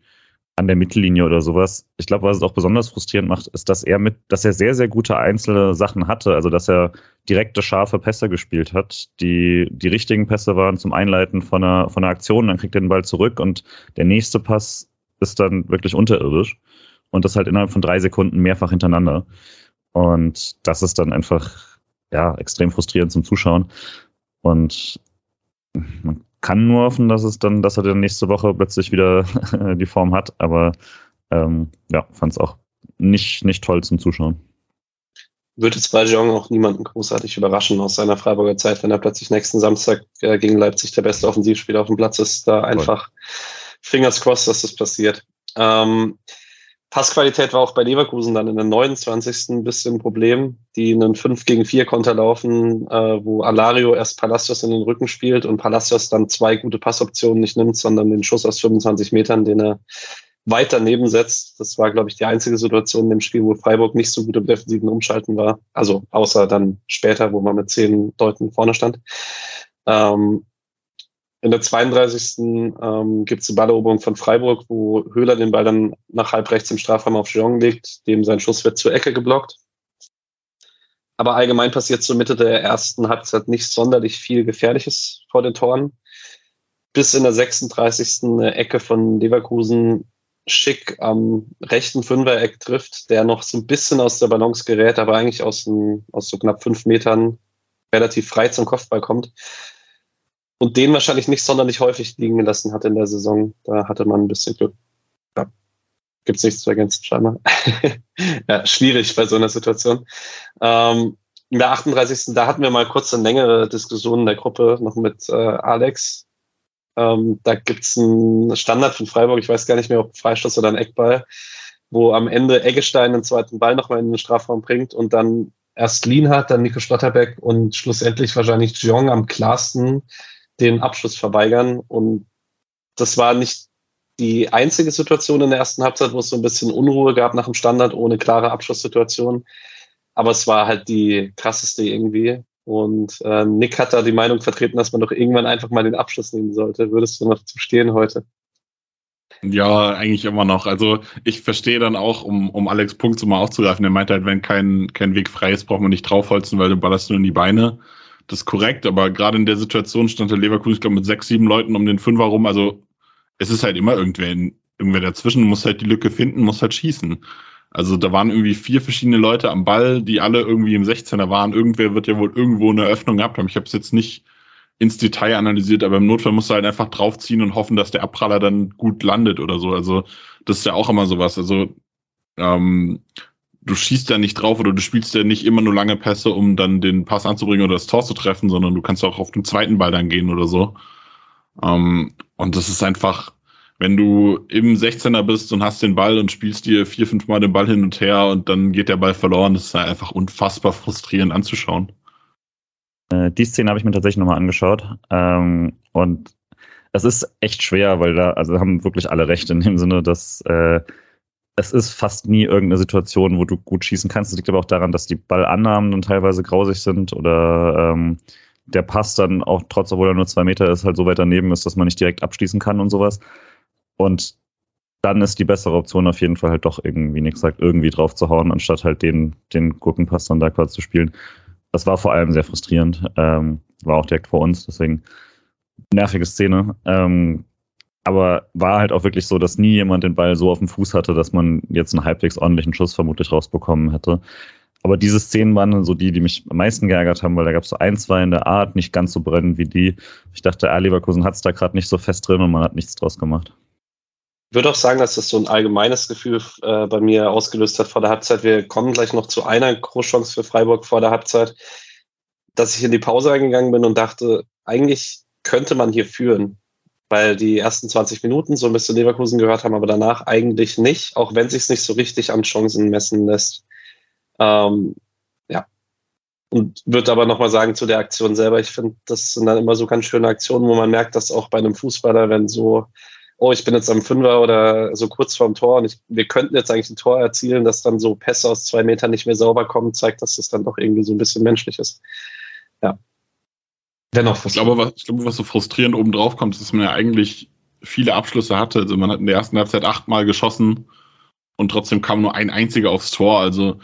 an der Mittellinie oder sowas. Ich glaube, was es auch besonders frustrierend macht, ist, dass er mit, dass er sehr, sehr gute einzelne Sachen hatte. Also, dass er direkte, scharfe Pässe gespielt hat, die die richtigen Pässe waren zum Einleiten von einer, von einer Aktion, dann kriegt er den Ball zurück und der nächste Pass ist dann wirklich unterirdisch. Und das halt innerhalb von drei Sekunden mehrfach hintereinander. Und das ist dann einfach, ja, extrem frustrierend zum Zuschauen. Und man kann nur hoffen, dass es dann, dass er dann nächste Woche plötzlich wieder *laughs* die Form hat. Aber ähm, ja, fand es auch nicht, nicht toll zum Zuschauen. Würde es bei Jeong auch niemanden großartig überraschen aus seiner Freiburger Zeit, wenn er plötzlich nächsten Samstag äh, gegen Leipzig der beste Offensivspieler auf dem Platz ist. Da einfach Fingers crossed, dass das passiert. Ähm, Passqualität war auch bei Leverkusen dann in der 29. ein bisschen ein Problem, die einen 5 gegen 4 Konter laufen, äh, wo Alario erst Palacios in den Rücken spielt und Palacios dann zwei gute Passoptionen nicht nimmt, sondern den Schuss aus 25 Metern, den er weit daneben setzt. Das war, glaube ich, die einzige Situation in dem Spiel, wo Freiburg nicht so gut im defensiven Umschalten war. Also außer dann später, wo man mit zehn Leuten vorne stand. Ähm, in der 32. Ähm, gibt es die Balleroberung von Freiburg, wo Höhler den Ball dann nach halb rechts im Strafraum auf Jean legt, dem sein Schuss wird zur Ecke geblockt. Aber allgemein passiert zur Mitte der ersten Halbzeit nicht sonderlich viel Gefährliches vor den Toren. Bis in der 36. eine Ecke von Leverkusen schick am rechten Fünfereck trifft, der noch so ein bisschen aus der Balance gerät, aber eigentlich aus, ein, aus so knapp fünf Metern relativ frei zum Kopfball kommt und den wahrscheinlich nicht sonderlich häufig liegen gelassen hat in der Saison. Da hatte man ein bisschen Glück. Ja. Gibt es nichts zu ergänzen, scheinbar. *laughs* ja, schwierig bei so einer Situation. Ähm, in der 38. Da hatten wir mal kurz eine längere Diskussion in der Gruppe noch mit äh, Alex. Ähm, da gibt's einen Standard von Freiburg, ich weiß gar nicht mehr, ob Freistoß oder ein Eckball, wo am Ende Eggestein den zweiten Ball nochmal in den Strafraum bringt und dann erst Lien hat, dann Nico Schlotterbeck und schlussendlich wahrscheinlich Jong am klarsten den Abschluss verweigern. Und das war nicht die einzige Situation in der ersten Halbzeit, wo es so ein bisschen Unruhe gab nach dem Standard ohne klare Abschlusssituation. Aber es war halt die krasseste irgendwie. Und äh, Nick hat da die Meinung vertreten, dass man doch irgendwann einfach mal den Abschluss nehmen sollte. Würdest du noch zu stehen heute? Ja, eigentlich immer noch. Also ich verstehe dann auch, um, um Alex Punkt mal aufzugreifen, er meint halt, wenn kein, kein Weg frei ist, braucht man nicht draufholzen, weil du ballerst nur in die Beine. Das ist korrekt, aber gerade in der Situation stand der Leverkusen, ich glaube, mit sechs, sieben Leuten um den Fünfer rum. Also es ist halt immer irgendwer, irgendwer dazwischen, muss halt die Lücke finden, muss halt schießen. Also da waren irgendwie vier verschiedene Leute am Ball, die alle irgendwie im 16er waren. Irgendwer wird ja wohl irgendwo eine Öffnung gehabt haben. Ich habe es jetzt nicht ins Detail analysiert, aber im Notfall musst du halt einfach draufziehen und hoffen, dass der Abpraller dann gut landet oder so. Also das ist ja auch immer sowas. Also ähm, du schießt ja nicht drauf oder du spielst ja nicht immer nur lange Pässe, um dann den Pass anzubringen oder das Tor zu treffen, sondern du kannst auch auf den zweiten Ball dann gehen oder so. Ähm, und das ist einfach, wenn du im 16er bist und hast den Ball und spielst dir vier, fünf Mal den Ball hin und her und dann geht der Ball verloren, das ist einfach unfassbar frustrierend anzuschauen. Äh, die Szene habe ich mir tatsächlich nochmal angeschaut. Ähm, und es ist echt schwer, weil da, also haben wirklich alle recht in dem Sinne, dass äh, es ist fast nie irgendeine Situation, wo du gut schießen kannst. Es liegt aber auch daran, dass die Ballannahmen dann teilweise grausig sind oder ähm, der Pass dann auch, trotz obwohl er nur zwei Meter ist, halt so weit daneben ist, dass man nicht direkt abschließen kann und sowas. Und dann ist die bessere Option auf jeden Fall halt doch irgendwie, nichts sagt, irgendwie drauf zu hauen, anstatt halt den, den Gurkenpass dann da quasi zu spielen. Das war vor allem sehr frustrierend. Ähm, war auch direkt vor uns, deswegen nervige Szene. Ähm, aber war halt auch wirklich so, dass nie jemand den Ball so auf dem Fuß hatte, dass man jetzt einen halbwegs ordentlichen Schuss vermutlich rausbekommen hätte. Aber diese Szenen waren so die, die mich am meisten geärgert haben, weil da gab es so ein, zwei in der Art, nicht ganz so brennend wie die. Ich dachte, R. Leverkusen hat es da gerade nicht so fest drin und man hat nichts draus gemacht. Ich würde auch sagen, dass das so ein allgemeines Gefühl äh, bei mir ausgelöst hat vor der Halbzeit. Wir kommen gleich noch zu einer Großchance für Freiburg vor der Halbzeit, dass ich in die Pause eingegangen bin und dachte, eigentlich könnte man hier führen weil die ersten 20 Minuten so ein bisschen Leverkusen gehört haben, aber danach eigentlich nicht, auch wenn sich nicht so richtig an Chancen messen lässt. Ähm, ja. Und würde aber nochmal sagen zu der Aktion selber, ich finde, das sind dann immer so ganz schöne Aktionen, wo man merkt, dass auch bei einem Fußballer, wenn so, oh, ich bin jetzt am Fünfer oder so kurz vorm Tor und ich, wir könnten jetzt eigentlich ein Tor erzielen, dass dann so Pässe aus zwei Metern nicht mehr sauber kommen, zeigt, dass das dann doch irgendwie so ein bisschen menschlich ist. Ja. Dennoch ich glaube, was, ich glaube, was so frustrierend oben drauf kommt, ist, dass man ja eigentlich viele Abschlüsse hatte. Also man hat in der ersten Halbzeit achtmal geschossen und trotzdem kam nur ein einziger aufs Tor. Also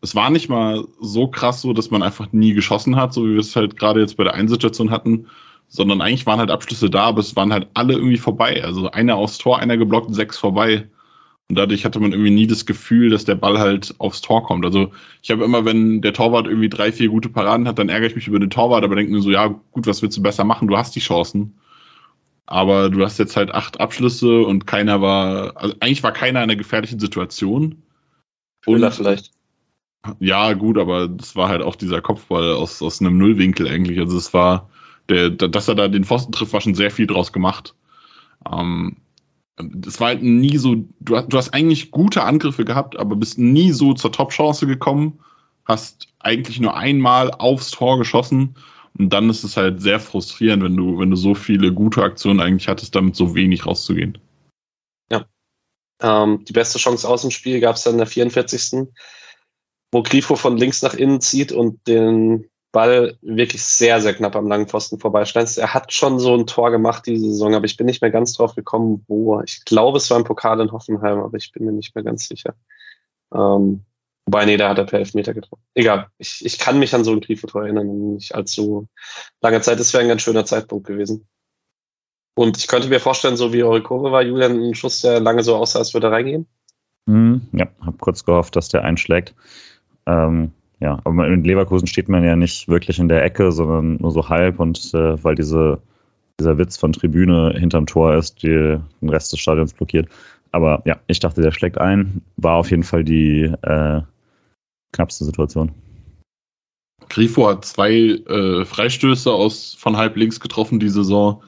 es war nicht mal so krass so, dass man einfach nie geschossen hat, so wie wir es halt gerade jetzt bei der einen Situation hatten, sondern eigentlich waren halt Abschlüsse da, aber es waren halt alle irgendwie vorbei. Also einer aufs Tor, einer geblockt, sechs vorbei. Und dadurch hatte man irgendwie nie das Gefühl, dass der Ball halt aufs Tor kommt. Also ich habe immer, wenn der Torwart irgendwie drei, vier gute Paraden hat, dann ärgere ich mich über den Torwart, aber denke mir so, ja, gut, was willst du besser machen? Du hast die Chancen. Aber du hast jetzt halt acht Abschlüsse und keiner war, also eigentlich war keiner in einer gefährlichen Situation. Oder vielleicht. Ja, gut, aber das war halt auch dieser Kopfball aus, aus einem Nullwinkel eigentlich. Also es war, der, dass er da den Pfosten trifft, war schon sehr viel draus gemacht. Ähm, das war halt nie so, du, du hast eigentlich gute Angriffe gehabt, aber bist nie so zur Top-Chance gekommen, hast eigentlich nur einmal aufs Tor geschossen und dann ist es halt sehr frustrierend, wenn du, wenn du so viele gute Aktionen eigentlich hattest, damit so wenig rauszugehen. Ja. Ähm, die beste Chance aus dem Spiel gab es dann in der 44. wo Grifo von links nach innen zieht und den Ball wirklich sehr, sehr knapp am langen Pfosten vorbeischneidet. Er hat schon so ein Tor gemacht diese Saison, aber ich bin nicht mehr ganz drauf gekommen, wo. Ich glaube, es war ein Pokal in Hoffenheim, aber ich bin mir nicht mehr ganz sicher. Ähm, wobei, nee, da hat er per Elfmeter getroffen. Egal, ich, ich kann mich an so ein Grifo-Tor erinnern, nicht allzu lange Zeit. Das wäre ein ganz schöner Zeitpunkt gewesen. Und ich könnte mir vorstellen, so wie Kurve war, Julian, ein Schuss, der lange so aussah, als würde er reingehen. Mm, ja, habe kurz gehofft, dass der einschlägt. Ähm, ja, aber in Leverkusen steht man ja nicht wirklich in der Ecke, sondern nur so halb und äh, weil diese, dieser Witz von Tribüne hinterm Tor ist, die den Rest des Stadions blockiert. Aber ja, ich dachte, der schlägt ein. War auf jeden Fall die äh, knappste Situation. Grifo hat zwei äh, Freistöße aus von halb links getroffen die Saison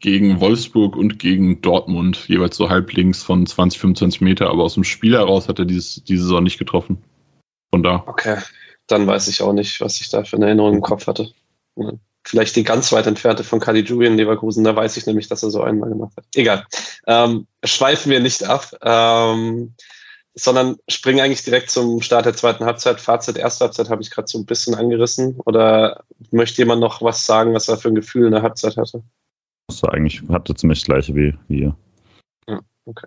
gegen Wolfsburg und gegen Dortmund, jeweils so halb links von 20, 25 Meter, aber aus dem Spiel heraus hat er dieses, diese Saison nicht getroffen. Von da. Okay, dann weiß ich auch nicht, was ich da für eine Erinnerung im Kopf hatte. Vielleicht die ganz weit entfernte von Caligiuri in Leverkusen, da weiß ich nämlich, dass er so einmal gemacht hat. Egal. Ähm, schweifen wir nicht ab, ähm, sondern springen eigentlich direkt zum Start der zweiten Halbzeit. Fazit erste Halbzeit habe ich gerade so ein bisschen angerissen. Oder möchte jemand noch was sagen, was er für ein Gefühl in der Halbzeit hatte? Das war eigentlich, hatte ziemlich das gleiche wie wir. Ja, okay.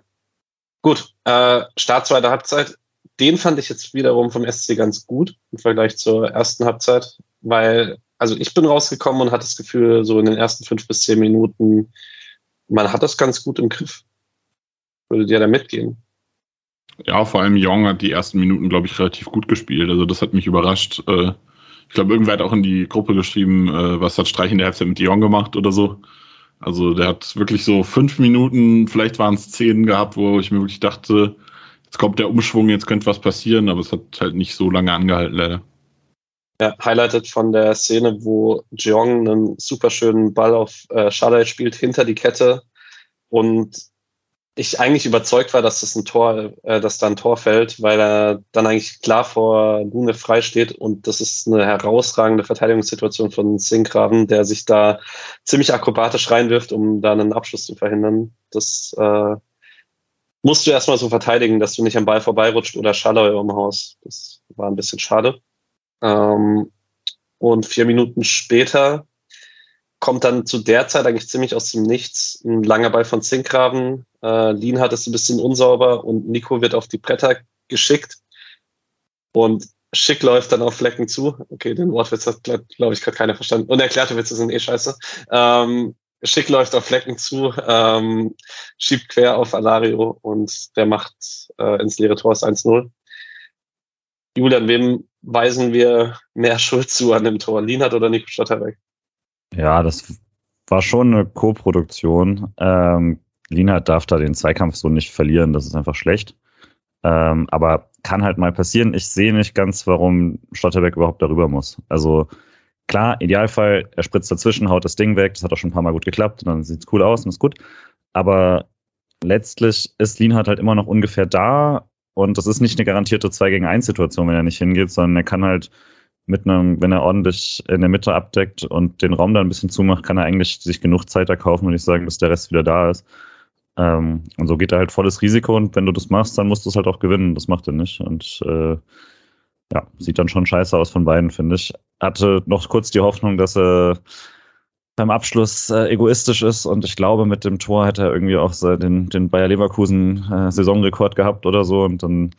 Gut, äh, Start zweiter Halbzeit den fand ich jetzt wiederum vom SC ganz gut im Vergleich zur ersten Halbzeit, weil, also ich bin rausgekommen und hatte das Gefühl, so in den ersten fünf bis zehn Minuten, man hat das ganz gut im Griff. Würde dir da mitgehen? Ja, vor allem Jong hat die ersten Minuten, glaube ich, relativ gut gespielt. Also das hat mich überrascht. Äh, ich glaube, irgendwer hat auch in die Gruppe geschrieben, äh, was hat Streich in der Halbzeit mit Jong gemacht oder so. Also der hat wirklich so fünf Minuten, vielleicht waren es zehn gehabt, wo ich mir wirklich dachte, Jetzt kommt der Umschwung, jetzt könnte was passieren, aber es hat halt nicht so lange angehalten, leider. Ja, highlighted von der Szene, wo Jeong einen super schönen Ball auf äh, Schadai spielt, hinter die Kette und ich eigentlich überzeugt war, dass das ein Tor, äh, dass da ein Tor fällt, weil er dann eigentlich klar vor Lune frei steht und das ist eine herausragende Verteidigungssituation von Sinkgraven, der sich da ziemlich akrobatisch reinwirft, um da einen Abschluss zu verhindern. Das äh, musst du erstmal so verteidigen, dass du nicht am Ball vorbeirutscht oder Schalloy im Haus. Das war ein bisschen schade. Ähm, und vier Minuten später kommt dann zu der Zeit eigentlich ziemlich aus dem Nichts ein langer Ball von Zinkgraven. Äh, Lien hat es ein bisschen unsauber und Nico wird auf die Bretter geschickt. Und Schick läuft dann auf Flecken zu. Okay, den Wortwitz hat, glaube ich, gerade keiner verstanden. Und erklärte Witze sind eh scheiße. Ähm, Schick läuft auf Flecken zu, ähm, schiebt quer auf Alario und der macht äh, ins leere Tor 1-0. Julian, wem weisen wir mehr *laughs* Schuld zu an dem Tor? Lienhardt oder Nico Stotterbeck? Ja, das war schon eine Co-Produktion. Ähm, Lienhardt darf da den Zweikampf so nicht verlieren, das ist einfach schlecht. Ähm, aber kann halt mal passieren. Ich sehe nicht ganz, warum Stotterbeck überhaupt darüber muss. Also Klar, Idealfall, er spritzt dazwischen, haut das Ding weg, das hat auch schon ein paar Mal gut geklappt, dann sieht es cool aus und ist gut. Aber letztlich ist Lienhardt halt immer noch ungefähr da und das ist nicht eine garantierte 2 gegen 1 Situation, wenn er nicht hingeht, sondern er kann halt mit einem, wenn er ordentlich in der Mitte abdeckt und den Raum da ein bisschen zumacht, kann er eigentlich sich genug Zeit erkaufen, würde ich sagen, bis der Rest wieder da ist. Ähm, und so geht er halt volles Risiko und wenn du das machst, dann musst du es halt auch gewinnen. Das macht er nicht. Und äh, ja, sieht dann schon scheiße aus von beiden, finde ich. Hatte noch kurz die Hoffnung, dass er beim Abschluss äh, egoistisch ist und ich glaube, mit dem Tor hätte er irgendwie auch den, den Bayer Leverkusen äh, Saisonrekord gehabt oder so und dann,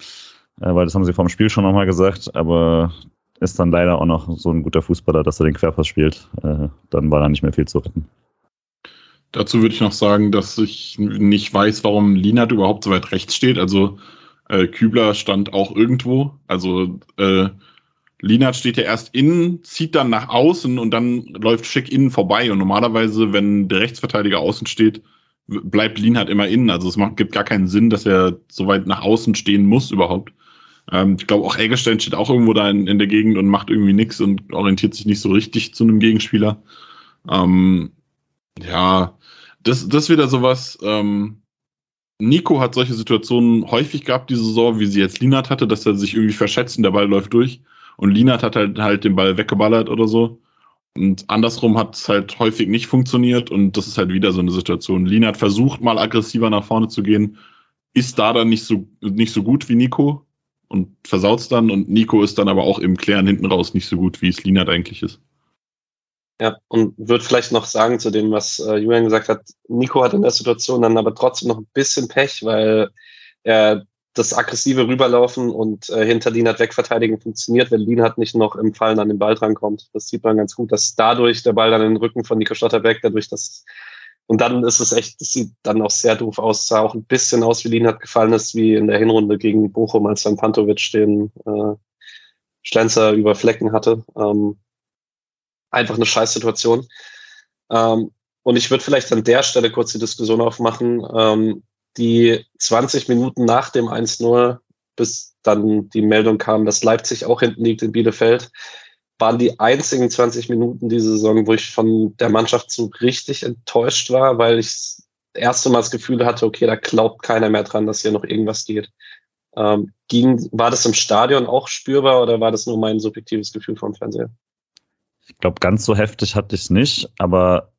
äh, weil das haben sie vom Spiel schon nochmal gesagt, aber ist dann leider auch noch so ein guter Fußballer, dass er den Querpass spielt. Äh, dann war da nicht mehr viel zu retten. Dazu würde ich noch sagen, dass ich nicht weiß, warum Linat überhaupt so weit rechts steht. Also äh, Kübler stand auch irgendwo. Also Linat steht ja erst innen, zieht dann nach außen und dann läuft Schick innen vorbei. Und normalerweise, wenn der Rechtsverteidiger außen steht, bleibt Linat immer innen. Also es macht, gibt gar keinen Sinn, dass er so weit nach außen stehen muss überhaupt. Ähm, ich glaube auch Eggestein steht auch irgendwo da in, in der Gegend und macht irgendwie nichts und orientiert sich nicht so richtig zu einem Gegenspieler. Ähm, ja, das, das ist wieder sowas, ähm, Nico hat solche Situationen häufig gehabt, diese Saison, wie sie jetzt Linat hatte, dass er sich irgendwie verschätzt und der Ball läuft durch. Und Linat hat halt, halt den Ball weggeballert oder so. Und andersrum hat es halt häufig nicht funktioniert und das ist halt wieder so eine Situation. Linat versucht mal aggressiver nach vorne zu gehen, ist da dann nicht so, nicht so gut wie Nico und versaut es dann und Nico ist dann aber auch im Klären hinten raus nicht so gut, wie es Linat eigentlich ist. Ja, und würde vielleicht noch sagen zu dem, was äh, Julian gesagt hat, Nico hat in der Situation dann aber trotzdem noch ein bisschen Pech, weil er das aggressive Rüberlaufen und äh, hinter Lienhardt wegverteidigen funktioniert, wenn Lienhardt nicht noch im Fallen an den Ball drankommt. Das sieht man ganz gut, dass dadurch der Ball dann in den Rücken von Nico Schlotterbeck, dadurch, dass und dann ist es echt, das sieht dann auch sehr doof aus, sah auch ein bisschen aus, wie Lienhardt gefallen ist, wie in der Hinrunde gegen Bochum, als dann Pantovic den äh, Schlenzer über Flecken hatte. Ähm, einfach eine Scheißsituation. Ähm, und ich würde vielleicht an der Stelle kurz die Diskussion aufmachen. Ähm, die 20 Minuten nach dem 1-0, bis dann die Meldung kam, dass Leipzig auch hinten liegt in Bielefeld, waren die einzigen 20 Minuten diese Saison, wo ich von der Mannschaft so richtig enttäuscht war, weil ich das erste Mal das Gefühl hatte, okay, da glaubt keiner mehr dran, dass hier noch irgendwas geht. Ähm, ging, war das im Stadion auch spürbar oder war das nur mein subjektives Gefühl vom Fernseher? Ich glaube, ganz so heftig hatte ich es nicht, aber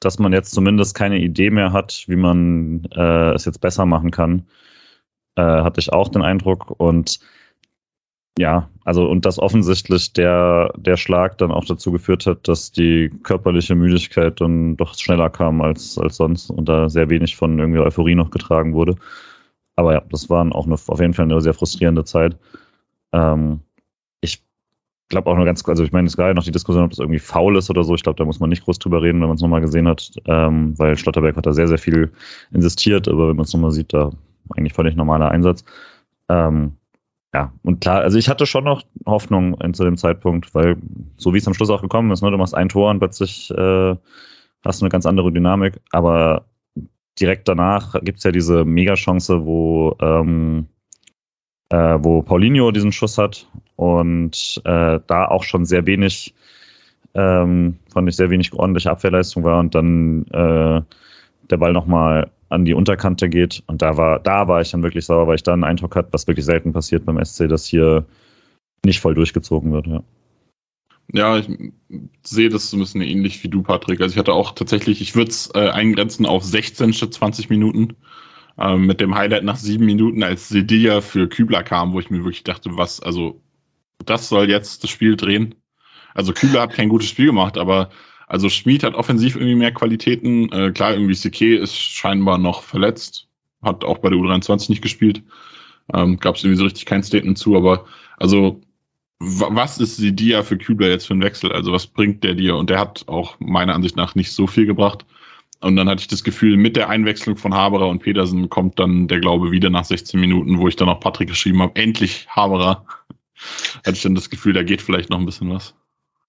dass man jetzt zumindest keine Idee mehr hat, wie man äh, es jetzt besser machen kann, äh, hatte ich auch den Eindruck. Und ja, also und dass offensichtlich der, der Schlag dann auch dazu geführt hat, dass die körperliche Müdigkeit dann doch schneller kam als, als sonst und da sehr wenig von irgendwie Euphorie noch getragen wurde. Aber ja, das war auch eine, auf jeden Fall eine sehr frustrierende Zeit. Ähm, glaube auch nur ganz, also ich meine, es ist gerade noch die Diskussion, ob das irgendwie faul ist oder so. Ich glaube, da muss man nicht groß drüber reden, wenn man es nochmal gesehen hat, ähm, weil Schlotterberg hat da sehr, sehr viel insistiert, aber wenn man es nochmal sieht, da eigentlich völlig normaler Einsatz. Ähm, ja, und klar, also ich hatte schon noch Hoffnung zu dem Zeitpunkt, weil so wie es am Schluss auch gekommen ist, ne, du machst ein Tor und plötzlich äh, hast du eine ganz andere Dynamik, aber direkt danach gibt's ja diese Mega-Chance, wo ähm, äh, wo Paulinho diesen Schuss hat und äh, da auch schon sehr wenig, ähm, fand ich sehr wenig ordentliche Abwehrleistung war und dann äh, der Ball nochmal an die Unterkante geht und da war, da war ich dann wirklich sauer, weil ich da einen Eindruck hatte, was wirklich selten passiert beim SC, dass hier nicht voll durchgezogen wird, ja. Ja, ich sehe das so ein bisschen ähnlich wie du, Patrick. Also ich hatte auch tatsächlich, ich würde es äh, eingrenzen auf 16 statt 20 Minuten ähm, mit dem Highlight nach sieben Minuten, als Sedilla für Kübler kam, wo ich mir wirklich dachte, was, also das soll jetzt das Spiel drehen. Also Kübler hat kein gutes Spiel gemacht, aber also Schmid hat offensiv irgendwie mehr Qualitäten. Äh, klar, irgendwie Sike ist scheinbar noch verletzt, hat auch bei der U23 nicht gespielt. Ähm, Gab es irgendwie so richtig kein Statement zu, aber also was ist Sidia für Kübler jetzt für ein Wechsel? Also was bringt der dir? Und der hat auch meiner Ansicht nach nicht so viel gebracht. Und dann hatte ich das Gefühl, mit der Einwechslung von Haberer und Petersen kommt dann der Glaube wieder nach 16 Minuten, wo ich dann auch Patrick geschrieben habe, endlich Haberer. *laughs* hatte ich dann das Gefühl, da geht vielleicht noch ein bisschen was.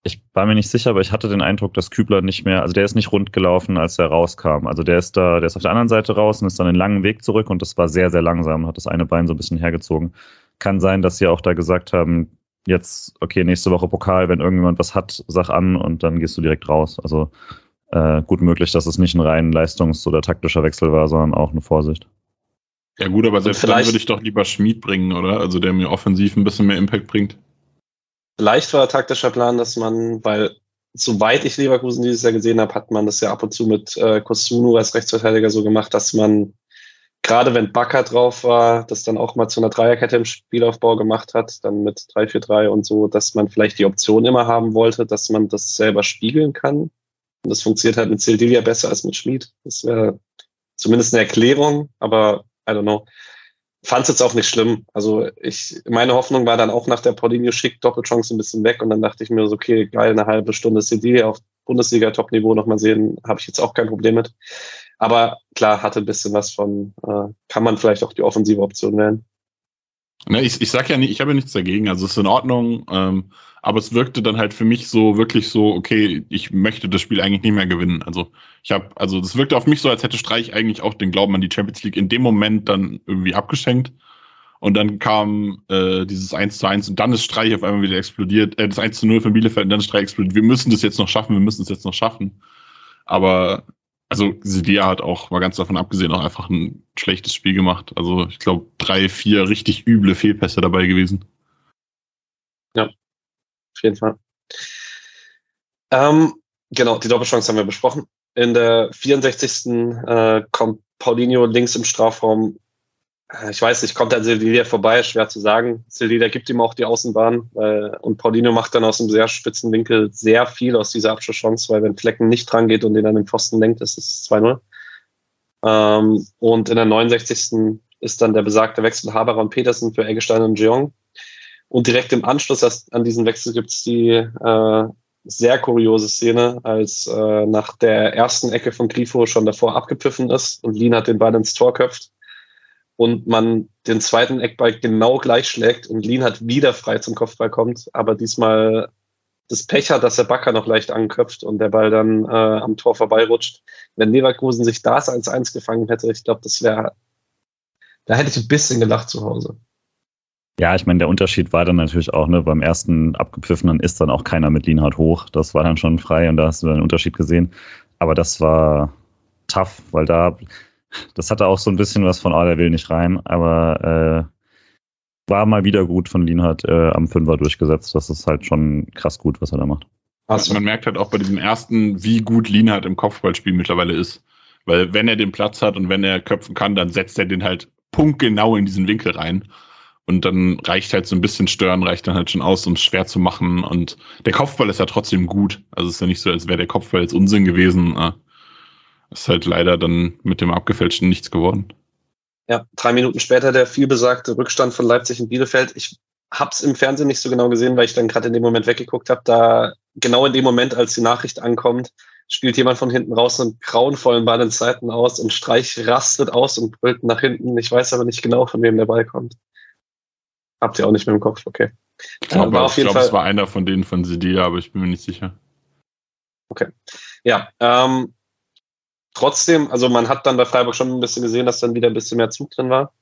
Ich war mir nicht sicher, aber ich hatte den Eindruck, dass Kübler nicht mehr, also der ist nicht rund gelaufen, als er rauskam. Also der ist da, der ist auf der anderen Seite raus und ist dann einen langen Weg zurück und das war sehr, sehr langsam, hat das eine Bein so ein bisschen hergezogen. Kann sein, dass sie auch da gesagt haben, jetzt, okay, nächste Woche Pokal, wenn irgendjemand was hat, sag an und dann gehst du direkt raus. Also äh, gut möglich, dass es nicht ein rein leistungs- oder taktischer Wechsel war, sondern auch eine Vorsicht. Ja gut, aber selbst dann würde ich doch lieber Schmied bringen, oder? Also der mir offensiv ein bisschen mehr Impact bringt. Vielleicht war der taktischer Plan, dass man, weil soweit ich Leverkusen dieses Jahr gesehen habe, hat man das ja ab und zu mit äh, Kosunu als Rechtsverteidiger so gemacht, dass man gerade wenn Bakker drauf war, das dann auch mal zu einer Dreierkette im Spielaufbau gemacht hat, dann mit 3-4-3 und so, dass man vielleicht die Option immer haben wollte, dass man das selber spiegeln kann. Und das funktioniert halt mit Sildilia besser als mit Schmid. Das wäre zumindest eine Erklärung, aber I don't know. Fand es jetzt auch nicht schlimm. Also ich, meine Hoffnung war dann auch nach der Paulinho schick Doppelchance ein bisschen weg und dann dachte ich mir so, okay, geil, eine halbe Stunde Sildilia auf Bundesliga-Top-Niveau nochmal sehen, habe ich jetzt auch kein Problem mit. Aber klar, hatte ein bisschen was von, äh, kann man vielleicht auch die offensive Option wählen. Ne, ich, ich sag ja nicht, ich habe ja nichts dagegen, also es ist in Ordnung, ähm, aber es wirkte dann halt für mich so wirklich so, okay, ich möchte das Spiel eigentlich nicht mehr gewinnen. Also ich habe, also das wirkte auf mich so, als hätte Streich eigentlich auch den Glauben an die Champions League in dem Moment dann irgendwie abgeschenkt. Und dann kam äh, dieses 1 zu 1 und dann ist Streich auf einmal wieder explodiert, äh, das 1 zu 0 von Bielefeld und dann ist Streich explodiert. Wir müssen das jetzt noch schaffen, wir müssen es jetzt noch schaffen. Aber also Sidia hat auch, mal ganz davon abgesehen, auch einfach ein schlechtes Spiel gemacht. Also ich glaube, drei, vier richtig üble Fehlpässe dabei gewesen. Ja, auf jeden Fall. Ähm, genau, die Doppelchance haben wir besprochen. In der 64. Äh, kommt Paulinho links im Strafraum. Äh, ich weiß nicht, kommt an Silvia vorbei, schwer zu sagen. Silvia gibt ihm auch die Außenbahn äh, und Paulinho macht dann aus einem sehr spitzen Winkel sehr viel aus dieser Abschlusschance, weil wenn Flecken nicht dran geht und den an den Pfosten lenkt, ist es 2-0. Ähm, und in der 69. ist dann der besagte Wechsel Haberer und Petersen für Eggestein und Jeong. Und direkt im Anschluss an diesen Wechsel gibt es die äh, sehr kuriose Szene, als äh, nach der ersten Ecke von Grifo schon davor abgepfiffen ist und Lien hat den Ball ins Tor köpft und man den zweiten Eckball genau gleich schlägt und Lien hat wieder frei zum Kopfball kommt, aber diesmal das Pech hat, dass der Backer noch leicht anköpft und der Ball dann äh, am Tor vorbeirutscht. Wenn Leverkusen sich das 1-1 gefangen hätte, ich glaube, das wäre, da hätte ich ein bisschen gelacht zu Hause. Ja, ich meine, der Unterschied war dann natürlich auch, ne, beim ersten abgepfiffenen ist dann auch keiner mit Lienhardt hoch. Das war dann schon frei und da hast du einen Unterschied gesehen. Aber das war tough, weil da, das hatte auch so ein bisschen was von, ah, der will nicht rein, aber äh, war mal wieder gut von Lienhardt äh, am Fünfer durchgesetzt. Das ist halt schon krass gut, was er da macht. Also man merkt halt auch bei diesem ersten, wie gut Lienhardt im Kopfballspiel mittlerweile ist. Weil wenn er den Platz hat und wenn er köpfen kann, dann setzt er den halt punktgenau in diesen Winkel rein. Und dann reicht halt so ein bisschen Stören, reicht dann halt schon aus, um es schwer zu machen. Und der Kopfball ist ja trotzdem gut. Also es ist ja nicht so, als wäre der Kopfball jetzt Unsinn gewesen. Ist halt leider dann mit dem Abgefälschten nichts geworden. Ja, drei Minuten später der vielbesagte Rückstand von Leipzig in Bielefeld. Ich hab's im Fernsehen nicht so genau gesehen, weil ich dann gerade in dem Moment weggeguckt habe. Da genau in dem Moment, als die Nachricht ankommt, spielt jemand von hinten raus einen grauenvollen Ball in Zeiten aus und Streich rastet aus und brüllt nach hinten. Ich weiß aber nicht genau, von wem der Ball kommt. Habt ihr auch nicht mehr im Kopf, okay. Ich glaube, äh, glaub, es war einer von denen von Sidia, aber ich bin mir nicht sicher. Okay. Ja, ähm, trotzdem, also man hat dann bei Freiburg schon ein bisschen gesehen, dass dann wieder ein bisschen mehr Zug drin war.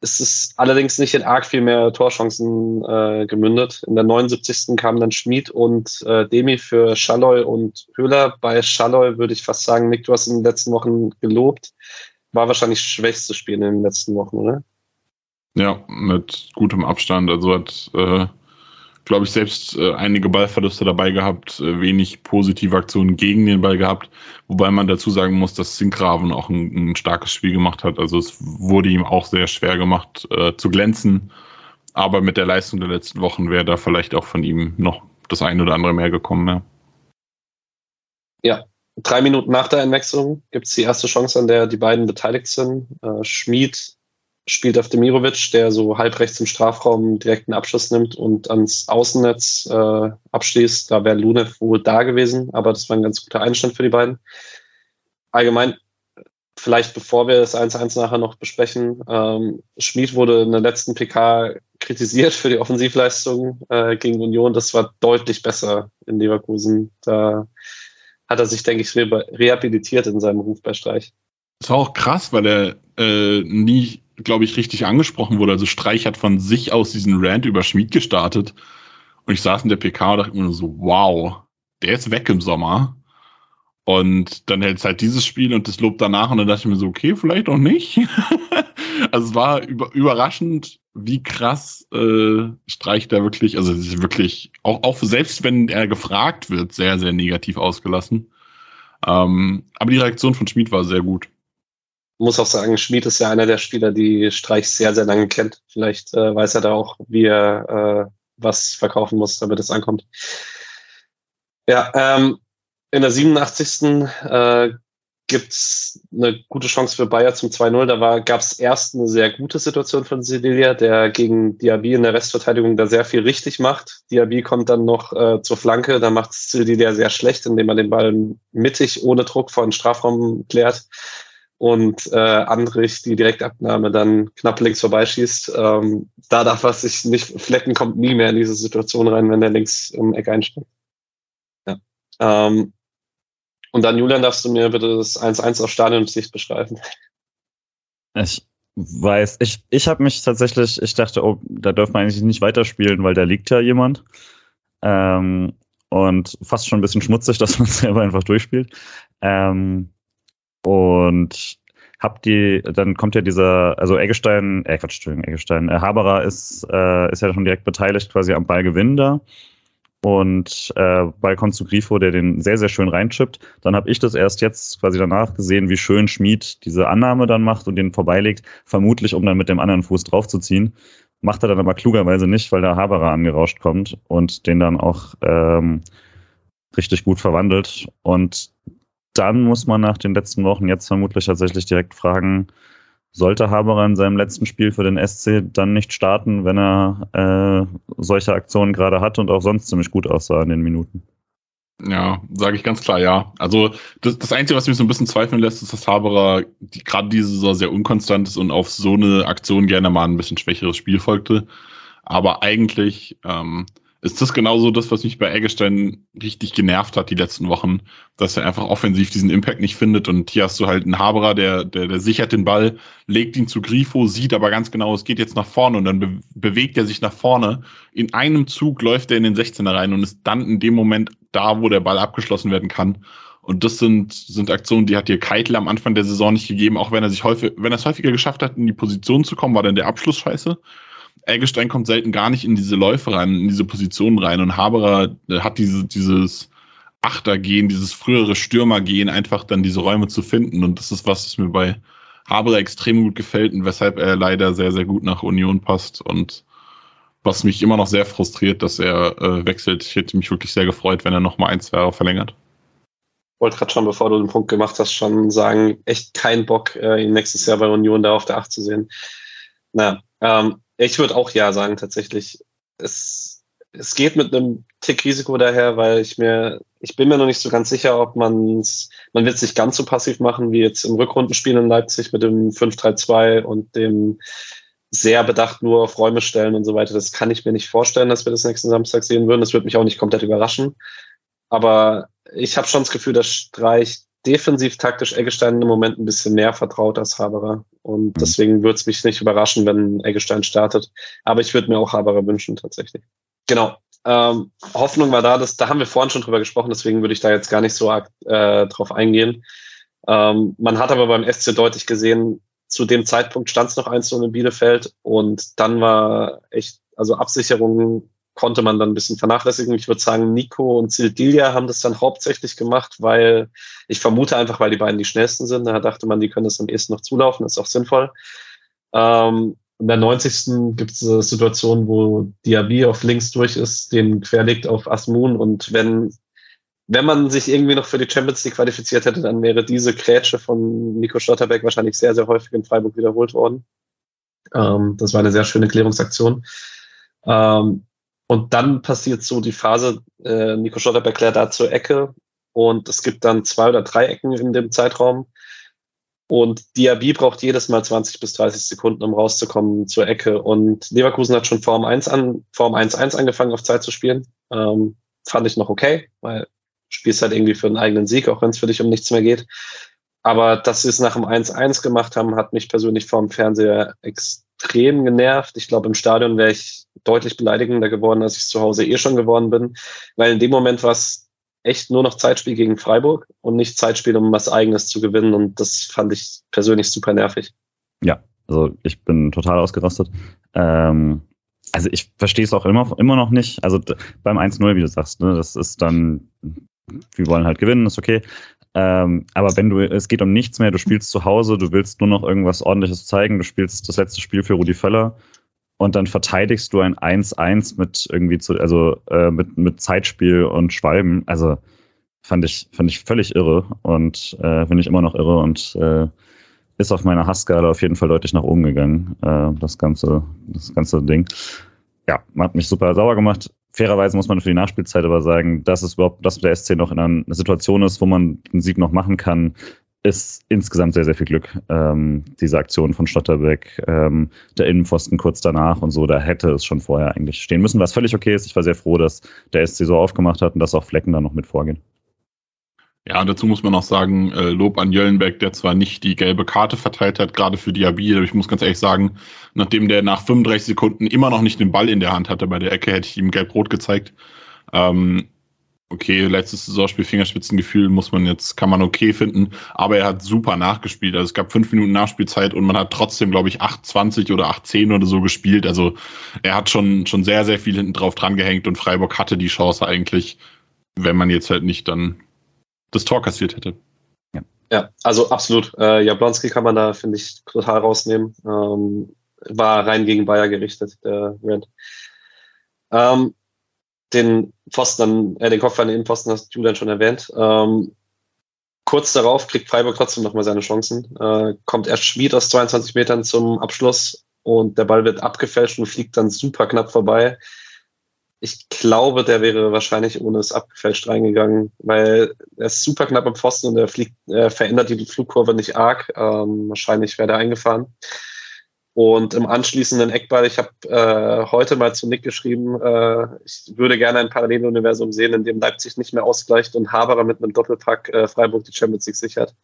Es ist allerdings nicht in arg viel mehr Torchancen äh, gemündet. In der 79. kamen dann Schmid und äh, Demi für Schalloy und Höhler. Bei Schalloy würde ich fast sagen, Nick, du hast in den letzten Wochen gelobt. War wahrscheinlich das schwächste Spiel in den letzten Wochen, oder? Ja, mit gutem Abstand. Also hat, äh, glaube ich, selbst äh, einige Ballverluste dabei gehabt, äh, wenig positive Aktionen gegen den Ball gehabt. Wobei man dazu sagen muss, dass Sinkgraven auch ein, ein starkes Spiel gemacht hat. Also es wurde ihm auch sehr schwer gemacht äh, zu glänzen. Aber mit der Leistung der letzten Wochen wäre da vielleicht auch von ihm noch das eine oder andere mehr gekommen. Ja, ja drei Minuten nach der Einwechslung gibt es die erste Chance, an der die beiden beteiligt sind. Äh, Schmid spielt auf Demirovic, der so halb rechts im Strafraum direkt einen Abschluss nimmt und ans Außennetz äh, abschließt. Da wäre Lunev wohl da gewesen, aber das war ein ganz guter Einstand für die beiden. Allgemein, vielleicht bevor wir das 1-1 nachher noch besprechen, ähm, Schmid wurde in der letzten PK kritisiert für die Offensivleistung äh, gegen Union. Das war deutlich besser in Leverkusen. Da hat er sich, denke ich, re rehabilitiert in seinem Ruf bei Streich. Das war auch krass, weil er äh, nie glaube ich, richtig angesprochen wurde. Also Streich hat von sich aus diesen Rant über Schmied gestartet. Und ich saß in der PK und dachte mir so, wow, der ist weg im Sommer. Und dann hält es halt dieses Spiel und das Lob danach und dann dachte ich mir so, okay, vielleicht auch nicht. *laughs* also es war über, überraschend, wie krass äh, Streich da wirklich, also wirklich, auch, auch selbst wenn er gefragt wird, sehr, sehr negativ ausgelassen. Ähm, aber die Reaktion von Schmid war sehr gut muss auch sagen, Schmid ist ja einer der Spieler, die Streich sehr, sehr lange kennt. Vielleicht äh, weiß er da auch, wie er äh, was verkaufen muss, damit es ankommt. Ja, ähm, in der 87. Äh, gibt es eine gute Chance für Bayer zum 2-0. Da gab es erst eine sehr gute Situation von Sedilia, der gegen Diaby in der Restverteidigung da sehr viel richtig macht. Diaby kommt dann noch äh, zur Flanke, da macht Sedilia sehr schlecht, indem er den Ball mittig ohne Druck vor den Strafraum klärt und äh, Andrich die Direktabnahme dann knapp links vorbeischießt. Ähm, da darf er sich nicht, Flecken kommt nie mehr in diese Situation rein, wenn der links im Eck einsteigt. Ja. Ähm, und dann, Julian, darfst du mir bitte das 1-1 auf Stadionsicht beschreiben. Ich weiß, ich, ich habe mich tatsächlich, ich dachte, oh, da dürfen wir eigentlich nicht weiterspielen, weil da liegt ja jemand. Ähm, und fast schon ein bisschen schmutzig, *laughs* dass man selber einfach durchspielt. Ähm, und hab die, dann kommt ja dieser, also Eggestein, äh Quatsch, Entschuldigung, Eggestein, äh, Haberer ist, äh, ist ja schon direkt beteiligt quasi am Ballgewinn da. Und äh, Ball kommt zu Grifo, der den sehr, sehr schön reinchippt. Dann habe ich das erst jetzt quasi danach gesehen, wie schön Schmid diese Annahme dann macht und den vorbeilegt, vermutlich um dann mit dem anderen Fuß draufzuziehen. Macht er dann aber klugerweise nicht, weil der Haberer angerauscht kommt und den dann auch ähm, richtig gut verwandelt. Und dann muss man nach den letzten Wochen jetzt vermutlich tatsächlich direkt fragen, sollte Haberer in seinem letzten Spiel für den SC dann nicht starten, wenn er äh, solche Aktionen gerade hat und auch sonst ziemlich gut aussah in den Minuten? Ja, sage ich ganz klar, ja. Also das, das Einzige, was mich so ein bisschen zweifeln lässt, ist, dass Haberer die, gerade diese Saison sehr unkonstant ist und auf so eine Aktion gerne mal ein bisschen schwächeres Spiel folgte. Aber eigentlich ähm, ist das genauso das, was mich bei Eggestein richtig genervt hat die letzten Wochen, dass er einfach offensiv diesen Impact nicht findet und hier hast du halt einen Haberer, der, der, der sichert den Ball, legt ihn zu Grifo, sieht aber ganz genau, es geht jetzt nach vorne und dann be bewegt er sich nach vorne. In einem Zug läuft er in den 16er rein und ist dann in dem Moment da, wo der Ball abgeschlossen werden kann. Und das sind, sind Aktionen, die hat dir Keitel am Anfang der Saison nicht gegeben, auch wenn er sich häufig, wenn er es häufiger geschafft hat, in die Position zu kommen, war dann der Abschluss scheiße. Eggestein kommt selten gar nicht in diese Läufe rein, in diese Positionen rein. Und Haberer äh, hat diese, dieses Achtergehen, dieses frühere Stürmergehen, einfach dann diese Räume zu finden. Und das ist was, was mir bei Haberer extrem gut gefällt und weshalb er leider sehr, sehr gut nach Union passt. Und was mich immer noch sehr frustriert, dass er äh, wechselt. Ich hätte mich wirklich sehr gefreut, wenn er noch mal ein, zwei Jahre verlängert. Ich wollte gerade schon, bevor du den Punkt gemacht hast, schon sagen, echt kein Bock, äh, ihn nächstes Jahr bei Union da auf der Acht zu sehen. Na, ähm, ich würde auch ja sagen, tatsächlich. Es, es geht mit einem Tick Risiko daher, weil ich mir, ich bin mir noch nicht so ganz sicher, ob man man wird sich ganz so passiv machen wie jetzt im Rückrundenspiel in Leipzig mit dem 5-3-2 und dem sehr bedacht nur auf Räume stellen und so weiter. Das kann ich mir nicht vorstellen, dass wir das nächsten Samstag sehen würden. Das würde mich auch nicht komplett überraschen. Aber ich habe schon das Gefühl, dass Streich defensiv taktisch Eggestein im Moment ein bisschen mehr vertraut als Haberer. Und mhm. deswegen würde es mich nicht überraschen, wenn Eggestein startet. Aber ich würde mir auch Haberer wünschen, tatsächlich. Genau. Ähm, Hoffnung war da, dass, da haben wir vorhin schon drüber gesprochen, deswegen würde ich da jetzt gar nicht so arg äh, drauf eingehen. Ähm, man hat aber beim SC deutlich gesehen, zu dem Zeitpunkt stand es noch 1-0 in Bielefeld und dann war echt, also Absicherung konnte man dann ein bisschen vernachlässigen. Ich würde sagen, Nico und Sildilia haben das dann hauptsächlich gemacht, weil ich vermute einfach, weil die beiden die schnellsten sind. Da dachte man, die können das am ehesten noch zulaufen, das ist auch sinnvoll. Ähm, in der 90. gibt es eine Situation, wo Diaby auf links durch ist, den querlegt auf Asmun und wenn wenn man sich irgendwie noch für die Champions League qualifiziert hätte, dann wäre diese Krätsche von Nico Schlotterbeck wahrscheinlich sehr, sehr häufig in Freiburg wiederholt worden. Ähm, das war eine sehr schöne Klärungsaktion. Ähm, und dann passiert so die Phase, äh, Nico Schotterberg klärt da zur Ecke und es gibt dann zwei oder drei Ecken in dem Zeitraum. Und Diaby braucht jedes Mal 20 bis 30 Sekunden, um rauszukommen zur Ecke. Und Leverkusen hat schon Form 1 an, Form 1-1 angefangen, auf Zeit zu spielen. Ähm, fand ich noch okay, weil spielst halt irgendwie für einen eigenen Sieg, auch wenn es für dich um nichts mehr geht. Aber dass sie es nach dem 1-1 gemacht haben, hat mich persönlich vom Fernseher extrem genervt. Ich glaube, im Stadion wäre ich deutlich beleidigender geworden, als ich zu Hause eh schon geworden bin, weil in dem Moment war es echt nur noch Zeitspiel gegen Freiburg und nicht Zeitspiel, um was Eigenes zu gewinnen und das fand ich persönlich super nervig. Ja, also ich bin total ausgerastet. Ähm, also ich verstehe es auch immer, immer noch nicht. Also beim 1-0, wie du sagst, ne, das ist dann, wir wollen halt gewinnen, ist okay. Ähm, aber wenn du, es geht um nichts mehr, du spielst zu Hause, du willst nur noch irgendwas ordentliches zeigen, du spielst das letzte Spiel für Rudi Völler und dann verteidigst du ein 1-1 mit irgendwie zu, also äh, mit, mit Zeitspiel und Schwalben. Also fand ich, fand ich völlig irre und äh, finde ich immer noch irre und äh, ist auf meiner Hassskala auf jeden Fall deutlich nach oben gegangen, äh, das ganze, das ganze Ding. Ja, hat mich super sauer gemacht. Fairerweise muss man für die Nachspielzeit aber sagen, dass es überhaupt, dass der SC noch in einer Situation ist, wo man den Sieg noch machen kann, ist insgesamt sehr, sehr viel Glück. Ähm, diese Aktion von Stotterbeck, ähm, der Innenpfosten kurz danach und so, da hätte es schon vorher eigentlich stehen müssen, was völlig okay ist. Ich war sehr froh, dass der SC so aufgemacht hat und dass auch Flecken da noch mit vorgehen. Ja, dazu muss man auch sagen, äh, Lob an Jöllenbeck, der zwar nicht die gelbe Karte verteilt hat, gerade für Diaby, aber ich muss ganz ehrlich sagen, nachdem der nach 35 Sekunden immer noch nicht den Ball in der Hand hatte bei der Ecke, hätte ich ihm gelb-rot gezeigt. Ähm, okay, letztes Saisonspiel Fingerspitzengefühl muss man jetzt, kann man okay finden, aber er hat super nachgespielt. Also es gab fünf Minuten Nachspielzeit und man hat trotzdem, glaube ich, 8,20 oder 8,10 oder so gespielt. Also er hat schon, schon sehr, sehr viel hinten drauf dran gehängt und Freiburg hatte die Chance eigentlich, wenn man jetzt halt nicht dann das Tor kassiert hätte. Ja, ja also absolut. Äh, Jablonski kann man da, finde ich, total rausnehmen. Ähm, war rein gegen Bayer gerichtet, der Red. Ähm, den Pfosten, äh, den Kopf an den Innenpfosten hast du dann schon erwähnt. Ähm, kurz darauf kriegt Freiburg trotzdem nochmal seine Chancen. Äh, kommt erst Schmied aus 22 Metern zum Abschluss und der Ball wird abgefälscht und fliegt dann super knapp vorbei. Ich glaube, der wäre wahrscheinlich ohne es abgefälscht reingegangen, weil er ist super knapp am Pfosten und er fliegt, er verändert die Flugkurve nicht arg. Ähm, wahrscheinlich wäre er eingefahren. Und im anschließenden Eckball, ich habe äh, heute mal zu Nick geschrieben, äh, ich würde gerne ein Paralleluniversum sehen, in dem Leipzig nicht mehr ausgleicht und Haberer mit einem Doppelpack äh, Freiburg die Champions League sichert.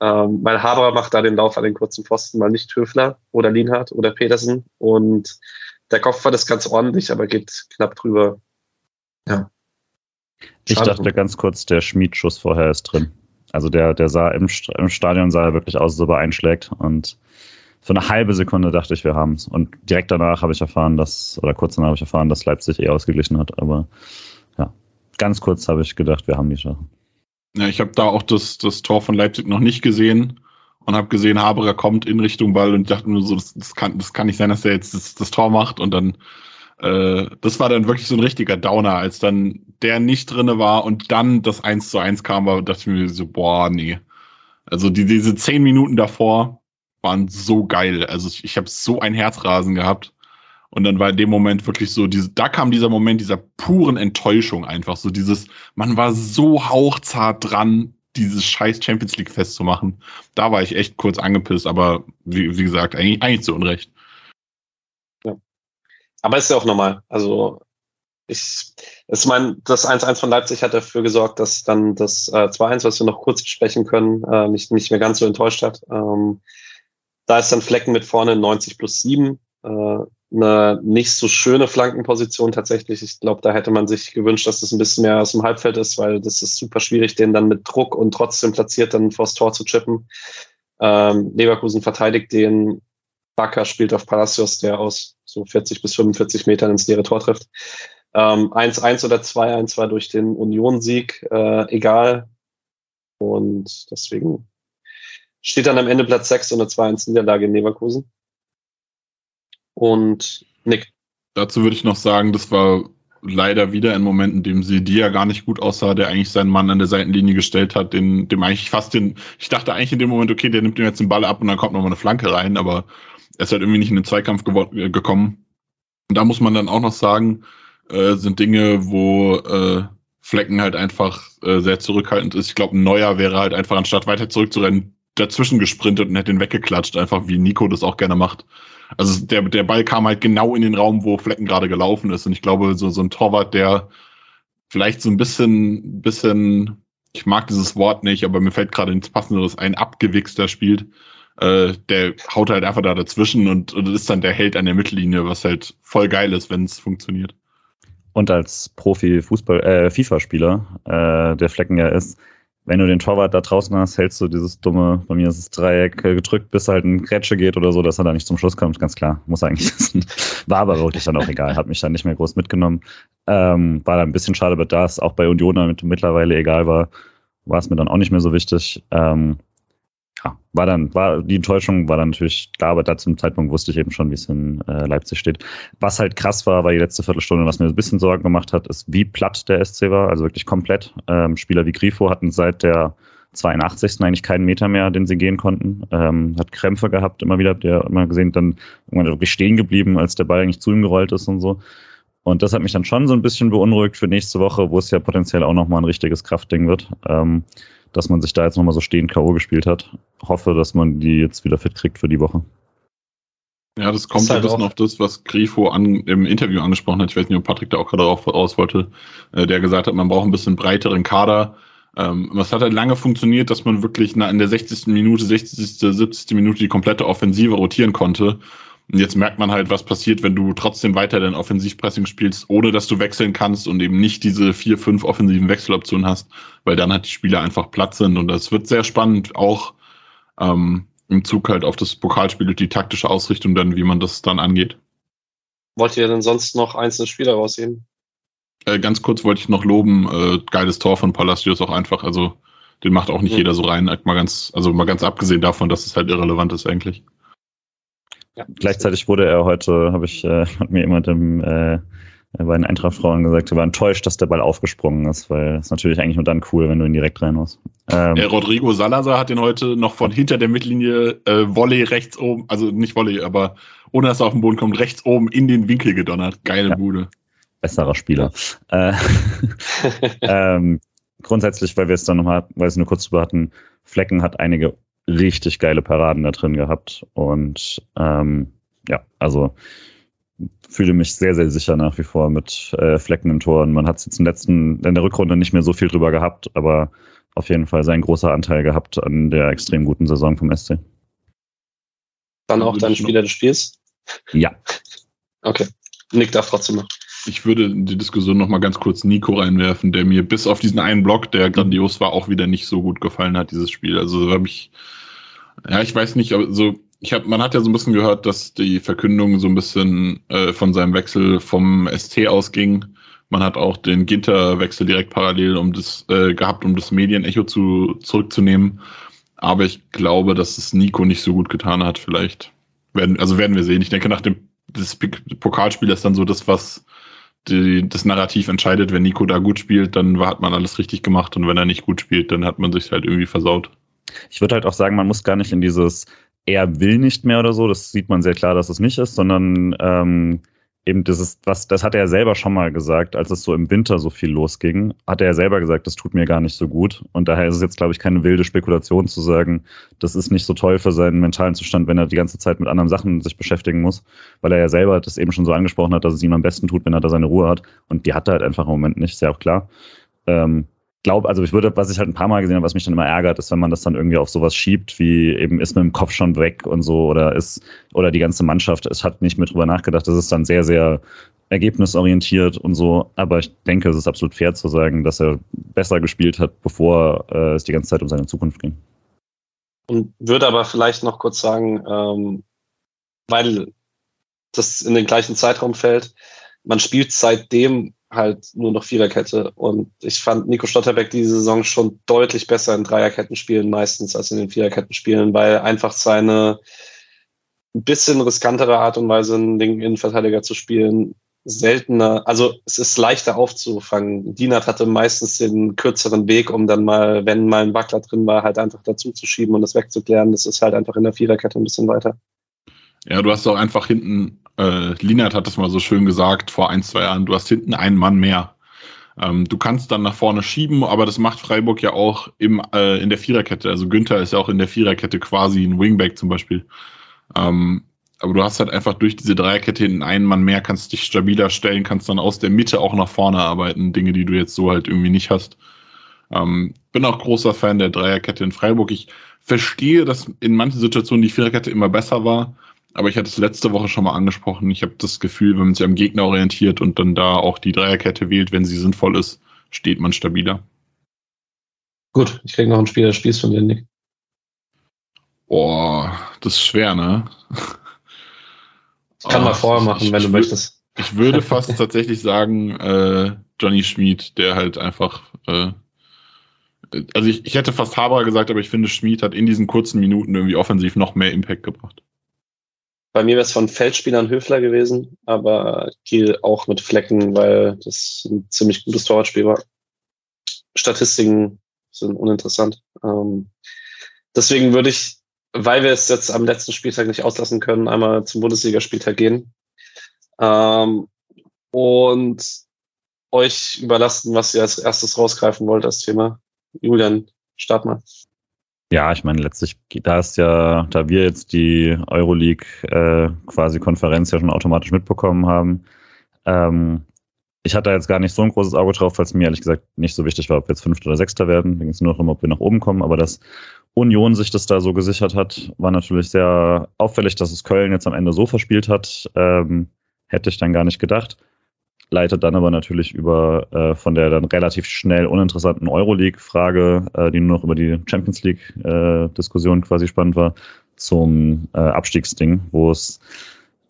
Ähm, weil Haberer macht da den Lauf an den kurzen Pfosten mal nicht Höfler oder Lienhardt oder Petersen. Und der Kopfball ist ganz ordentlich, aber geht knapp drüber. Ja. Ich dachte ganz kurz, der Schmiedschuss vorher ist drin. Also der, der sah im, im Stadion sah er wirklich aus, ob er einschlägt und für eine halbe Sekunde dachte ich, wir haben es. Und direkt danach habe ich erfahren, dass, oder kurz danach habe ich erfahren, dass Leipzig eh ausgeglichen hat. Aber ja, ganz kurz habe ich gedacht, wir haben die Sache. Ja, ich habe da auch das, das Tor von Leipzig noch nicht gesehen und habe gesehen, Haberer kommt in Richtung Ball und dachte nur so, das, das, kann, das kann nicht sein, dass er jetzt das, das Tor macht. Und dann, äh, das war dann wirklich so ein richtiger Downer, als dann der nicht drinne war und dann das 1 zu 1 kam, war, dachte ich mir so, boah, nee. Also die, diese zehn Minuten davor, waren so geil. Also ich, habe so ein Herzrasen gehabt. Und dann war in dem Moment wirklich so, diese, da kam dieser Moment dieser puren Enttäuschung einfach. So dieses, man war so hauchzart dran, dieses scheiß Champions League festzumachen. Da war ich echt kurz angepisst, aber wie, wie gesagt, eigentlich, eigentlich zu Unrecht. Ja. Aber ist ja auch normal. Also ich, ich meine, das 1-1 von Leipzig hat dafür gesorgt, dass dann das äh, 2-1, was wir noch kurz besprechen können, äh, nicht, nicht mehr ganz so enttäuscht hat. Ähm, da ist dann Flecken mit vorne 90 plus 7. Äh, eine nicht so schöne Flankenposition tatsächlich. Ich glaube, da hätte man sich gewünscht, dass das ein bisschen mehr aus dem Halbfeld ist, weil das ist super schwierig, den dann mit Druck und trotzdem platziert dann vors Tor zu chippen. Ähm, Leverkusen verteidigt den. Bakker spielt auf Palacios, der aus so 40 bis 45 Metern ins leere Tor trifft. 1-1 ähm, oder 2-1 war durch den Union-Sieg äh, egal. Und deswegen steht dann am Ende Platz 6 und eine 2-1-Niederlage in Leverkusen. Und Nick. Dazu würde ich noch sagen, das war leider wieder ein Moment, in dem Sidia gar nicht gut aussah, der eigentlich seinen Mann an der Seitenlinie gestellt hat, den, dem eigentlich fast den, ich dachte eigentlich in dem Moment, okay, der nimmt ihm jetzt den Ball ab und dann kommt nochmal eine Flanke rein, aber er ist halt irgendwie nicht in den Zweikampf äh, gekommen. Und da muss man dann auch noch sagen, äh, sind Dinge, wo äh, Flecken halt einfach äh, sehr zurückhaltend ist. Ich glaube, ein Neuer wäre halt einfach, anstatt weiter zurückzurennen, dazwischen gesprintet und hätte ihn weggeklatscht, einfach wie Nico das auch gerne macht. Also der, der Ball kam halt genau in den Raum, wo Flecken gerade gelaufen ist. Und ich glaube, so, so ein Torwart, der vielleicht so ein bisschen, bisschen, ich mag dieses Wort nicht, aber mir fällt gerade nichts Passenderes ein, abgewichster spielt, äh, der haut halt einfach da dazwischen und, und ist dann der Held an der Mittellinie, was halt voll geil ist, wenn es funktioniert. Und als Profi-Fußball, äh, FIFA-Spieler, äh, der Flecken ja ist, wenn du den Torwart da draußen hast, hältst du dieses dumme, bei mir ist es Dreieck äh, gedrückt, bis halt ein Grätsche geht oder so, dass er da nicht zum Schluss kommt, ganz klar. Muss eigentlich *laughs* wissen. War aber wirklich dann auch egal, hat mich dann nicht mehr groß mitgenommen. Ähm, war da ein bisschen schade, aber da es auch bei Union mittlerweile egal war, war es mir dann auch nicht mehr so wichtig. Ähm, ja, war dann, war, die Enttäuschung war dann natürlich klar, aber da zum Zeitpunkt wusste ich eben schon, wie es in äh, Leipzig steht. Was halt krass war, war die letzte Viertelstunde, was mir ein bisschen Sorgen gemacht hat, ist, wie platt der SC war, also wirklich komplett. Ähm, Spieler wie Grifo hatten seit der 82. eigentlich keinen Meter mehr, den sie gehen konnten. Ähm, hat Krämpfe gehabt, immer wieder, habt ihr immer gesehen, dann irgendwann wirklich stehen geblieben, als der Ball eigentlich zu ihm gerollt ist und so. Und das hat mich dann schon so ein bisschen beunruhigt für nächste Woche, wo es ja potenziell auch nochmal ein richtiges Kraftding wird. Ähm, dass man sich da jetzt nochmal so stehend K.O. gespielt hat. Hoffe, dass man die jetzt wieder fit kriegt für die Woche. Ja, das kommt halt ein bisschen auf das, was Grifo an, im Interview angesprochen hat. Ich weiß nicht, ob Patrick da auch gerade darauf raus wollte, äh, der gesagt hat, man braucht ein bisschen breiteren Kader. Ähm, es hat halt lange funktioniert, dass man wirklich in der 60. Minute, 60., 70. Minute die komplette Offensive rotieren konnte. Und jetzt merkt man halt, was passiert, wenn du trotzdem weiter dein Offensivpressing spielst, ohne dass du wechseln kannst und eben nicht diese vier, fünf offensiven Wechseloptionen hast, weil dann halt die Spieler einfach platt sind. Und das wird sehr spannend, auch ähm, im Zug halt auf das Pokalspiel und die taktische Ausrichtung dann, wie man das dann angeht. Wollt ihr denn sonst noch einzelne Spieler rausheben? Äh, ganz kurz wollte ich noch loben, äh, geiles Tor von Palacios auch einfach, also den macht auch nicht mhm. jeder so rein, mal ganz, also mal ganz abgesehen davon, dass es halt irrelevant ist eigentlich. Ja, Gleichzeitig wurde er heute, habe ich, äh, hat mir jemand im, äh, bei den Eintracht-Frauen gesagt, er war enttäuscht, dass der Ball aufgesprungen ist, weil es natürlich eigentlich nur dann cool, wenn du ihn direkt rein musst. Ähm, äh, Rodrigo Salazar hat den heute noch von hinter der Mittellinie äh, Volley rechts oben, also nicht Volley, aber ohne dass er auf den Boden kommt, rechts oben in den Winkel gedonnert. Geile ja. Bude. Besserer Spieler. Äh, *laughs* ähm, grundsätzlich, weil wir es dann nochmal, weil wir es nur kurz drüber hatten, Flecken hat einige richtig geile Paraden da drin gehabt. Und ähm, ja, also fühle mich sehr, sehr sicher nach wie vor mit äh, Flecken im Tor. Und man hat es jetzt im letzten, in der Rückrunde nicht mehr so viel drüber gehabt, aber auf jeden Fall sein großer Anteil gehabt an der extrem guten Saison vom SC. Dann auch dein Spieler des Spiels? Ja. Okay. Nick darf trotzdem noch. Ich würde in die Diskussion noch mal ganz kurz Nico reinwerfen, der mir bis auf diesen einen Block, der grandios war, auch wieder nicht so gut gefallen hat, dieses Spiel. Also habe ich, ja, ich weiß nicht, also ich habe, man hat ja so ein bisschen gehört, dass die Verkündung so ein bisschen äh, von seinem Wechsel vom ST ausging. Man hat auch den Ginter-Wechsel direkt parallel um das äh, gehabt, um das Medienecho zu zurückzunehmen. Aber ich glaube, dass es Nico nicht so gut getan hat. Vielleicht werden, also werden wir sehen. Ich denke, nach dem das Pokalspiel ist dann so das, was die, das Narrativ entscheidet, wenn Nico da gut spielt, dann hat man alles richtig gemacht und wenn er nicht gut spielt, dann hat man sich halt irgendwie versaut. Ich würde halt auch sagen, man muss gar nicht in dieses er will nicht mehr oder so, das sieht man sehr klar, dass es nicht ist, sondern ähm, eben dieses, was, das hat er selber schon mal gesagt, als es so im Winter so viel losging, hat er selber gesagt, das tut mir gar nicht so gut. Und daher ist es jetzt, glaube ich, keine wilde Spekulation zu sagen, das ist nicht so toll für seinen mentalen Zustand, wenn er die ganze Zeit mit anderen Sachen sich beschäftigen muss, weil er ja selber das eben schon so angesprochen hat, dass es ihm am besten tut, wenn er da seine Ruhe hat. Und die hat er halt einfach im Moment nicht, ist ja auch klar. Ähm, glaube, also ich würde, was ich halt ein paar Mal gesehen habe, was mich dann immer ärgert, ist, wenn man das dann irgendwie auf sowas schiebt, wie eben ist mit dem Kopf schon weg und so oder ist, oder die ganze Mannschaft, es hat nicht mehr drüber nachgedacht, das ist dann sehr, sehr ergebnisorientiert und so. Aber ich denke, es ist absolut fair zu sagen, dass er besser gespielt hat, bevor äh, es die ganze Zeit um seine Zukunft ging. Und würde aber vielleicht noch kurz sagen, ähm, weil das in den gleichen Zeitraum fällt, man spielt seitdem halt nur noch Viererkette. Und ich fand Nico Stotterbeck diese Saison schon deutlich besser in Dreierketten spielen meistens als in den Viererketten spielen, weil einfach seine ein bisschen riskantere Art und Weise, einen linken Innenverteidiger zu spielen, seltener, also es ist leichter aufzufangen. Dienert hatte meistens den kürzeren Weg, um dann mal, wenn mal ein Wackler drin war, halt einfach dazu zu schieben und das wegzuklären. Das ist halt einfach in der Viererkette ein bisschen weiter. Ja, du hast auch einfach hinten äh, Linert hat das mal so schön gesagt vor ein, zwei Jahren, du hast hinten einen Mann mehr. Ähm, du kannst dann nach vorne schieben, aber das macht Freiburg ja auch im, äh, in der Viererkette. Also Günther ist ja auch in der Viererkette quasi ein Wingback zum Beispiel. Ähm, aber du hast halt einfach durch diese Dreierkette hinten einen Mann mehr, kannst dich stabiler stellen, kannst dann aus der Mitte auch nach vorne arbeiten. Dinge, die du jetzt so halt irgendwie nicht hast. Ähm, bin auch großer Fan der Dreierkette in Freiburg. Ich verstehe, dass in manchen Situationen die Viererkette immer besser war. Aber ich hatte es letzte Woche schon mal angesprochen. Ich habe das Gefühl, wenn man sich am Gegner orientiert und dann da auch die Dreierkette wählt, wenn sie sinnvoll ist, steht man stabiler. Gut, ich kriege noch ein Spiel des Spiels von dir, Nick. Boah, das ist schwer, ne? Ich kann oh, mal vorher machen, ich, wenn ich, du möchtest. Ich würde *laughs* fast tatsächlich sagen, äh, Johnny Schmid, der halt einfach, äh, also ich, ich hätte fast Haber gesagt, aber ich finde, Schmid hat in diesen kurzen Minuten irgendwie offensiv noch mehr Impact gebracht. Bei mir wäre es von Feldspielern Höfler gewesen, aber Kiel auch mit Flecken, weil das ein ziemlich gutes Torwartspiel war. Statistiken sind uninteressant. Ähm, deswegen würde ich, weil wir es jetzt am letzten Spieltag nicht auslassen können, einmal zum Bundesligaspieltag gehen ähm, und euch überlassen, was ihr als erstes rausgreifen wollt, das Thema. Julian, start mal. Ja, ich meine, letztlich, da ist ja, da wir jetzt die Euroleague äh, quasi Konferenz ja schon automatisch mitbekommen haben, ähm, ich hatte jetzt gar nicht so ein großes Auge drauf, weil es mir ehrlich gesagt nicht so wichtig war, ob wir jetzt Fünfter oder Sechster werden. Da ging es nur noch um, ob wir nach oben kommen. Aber dass Union sich das da so gesichert hat, war natürlich sehr auffällig, dass es Köln jetzt am Ende so verspielt hat. Ähm, hätte ich dann gar nicht gedacht. Leitet dann aber natürlich über äh, von der dann relativ schnell uninteressanten Euroleague-Frage, äh, die nur noch über die Champions League-Diskussion äh, quasi spannend war, zum äh, Abstiegsding, wo es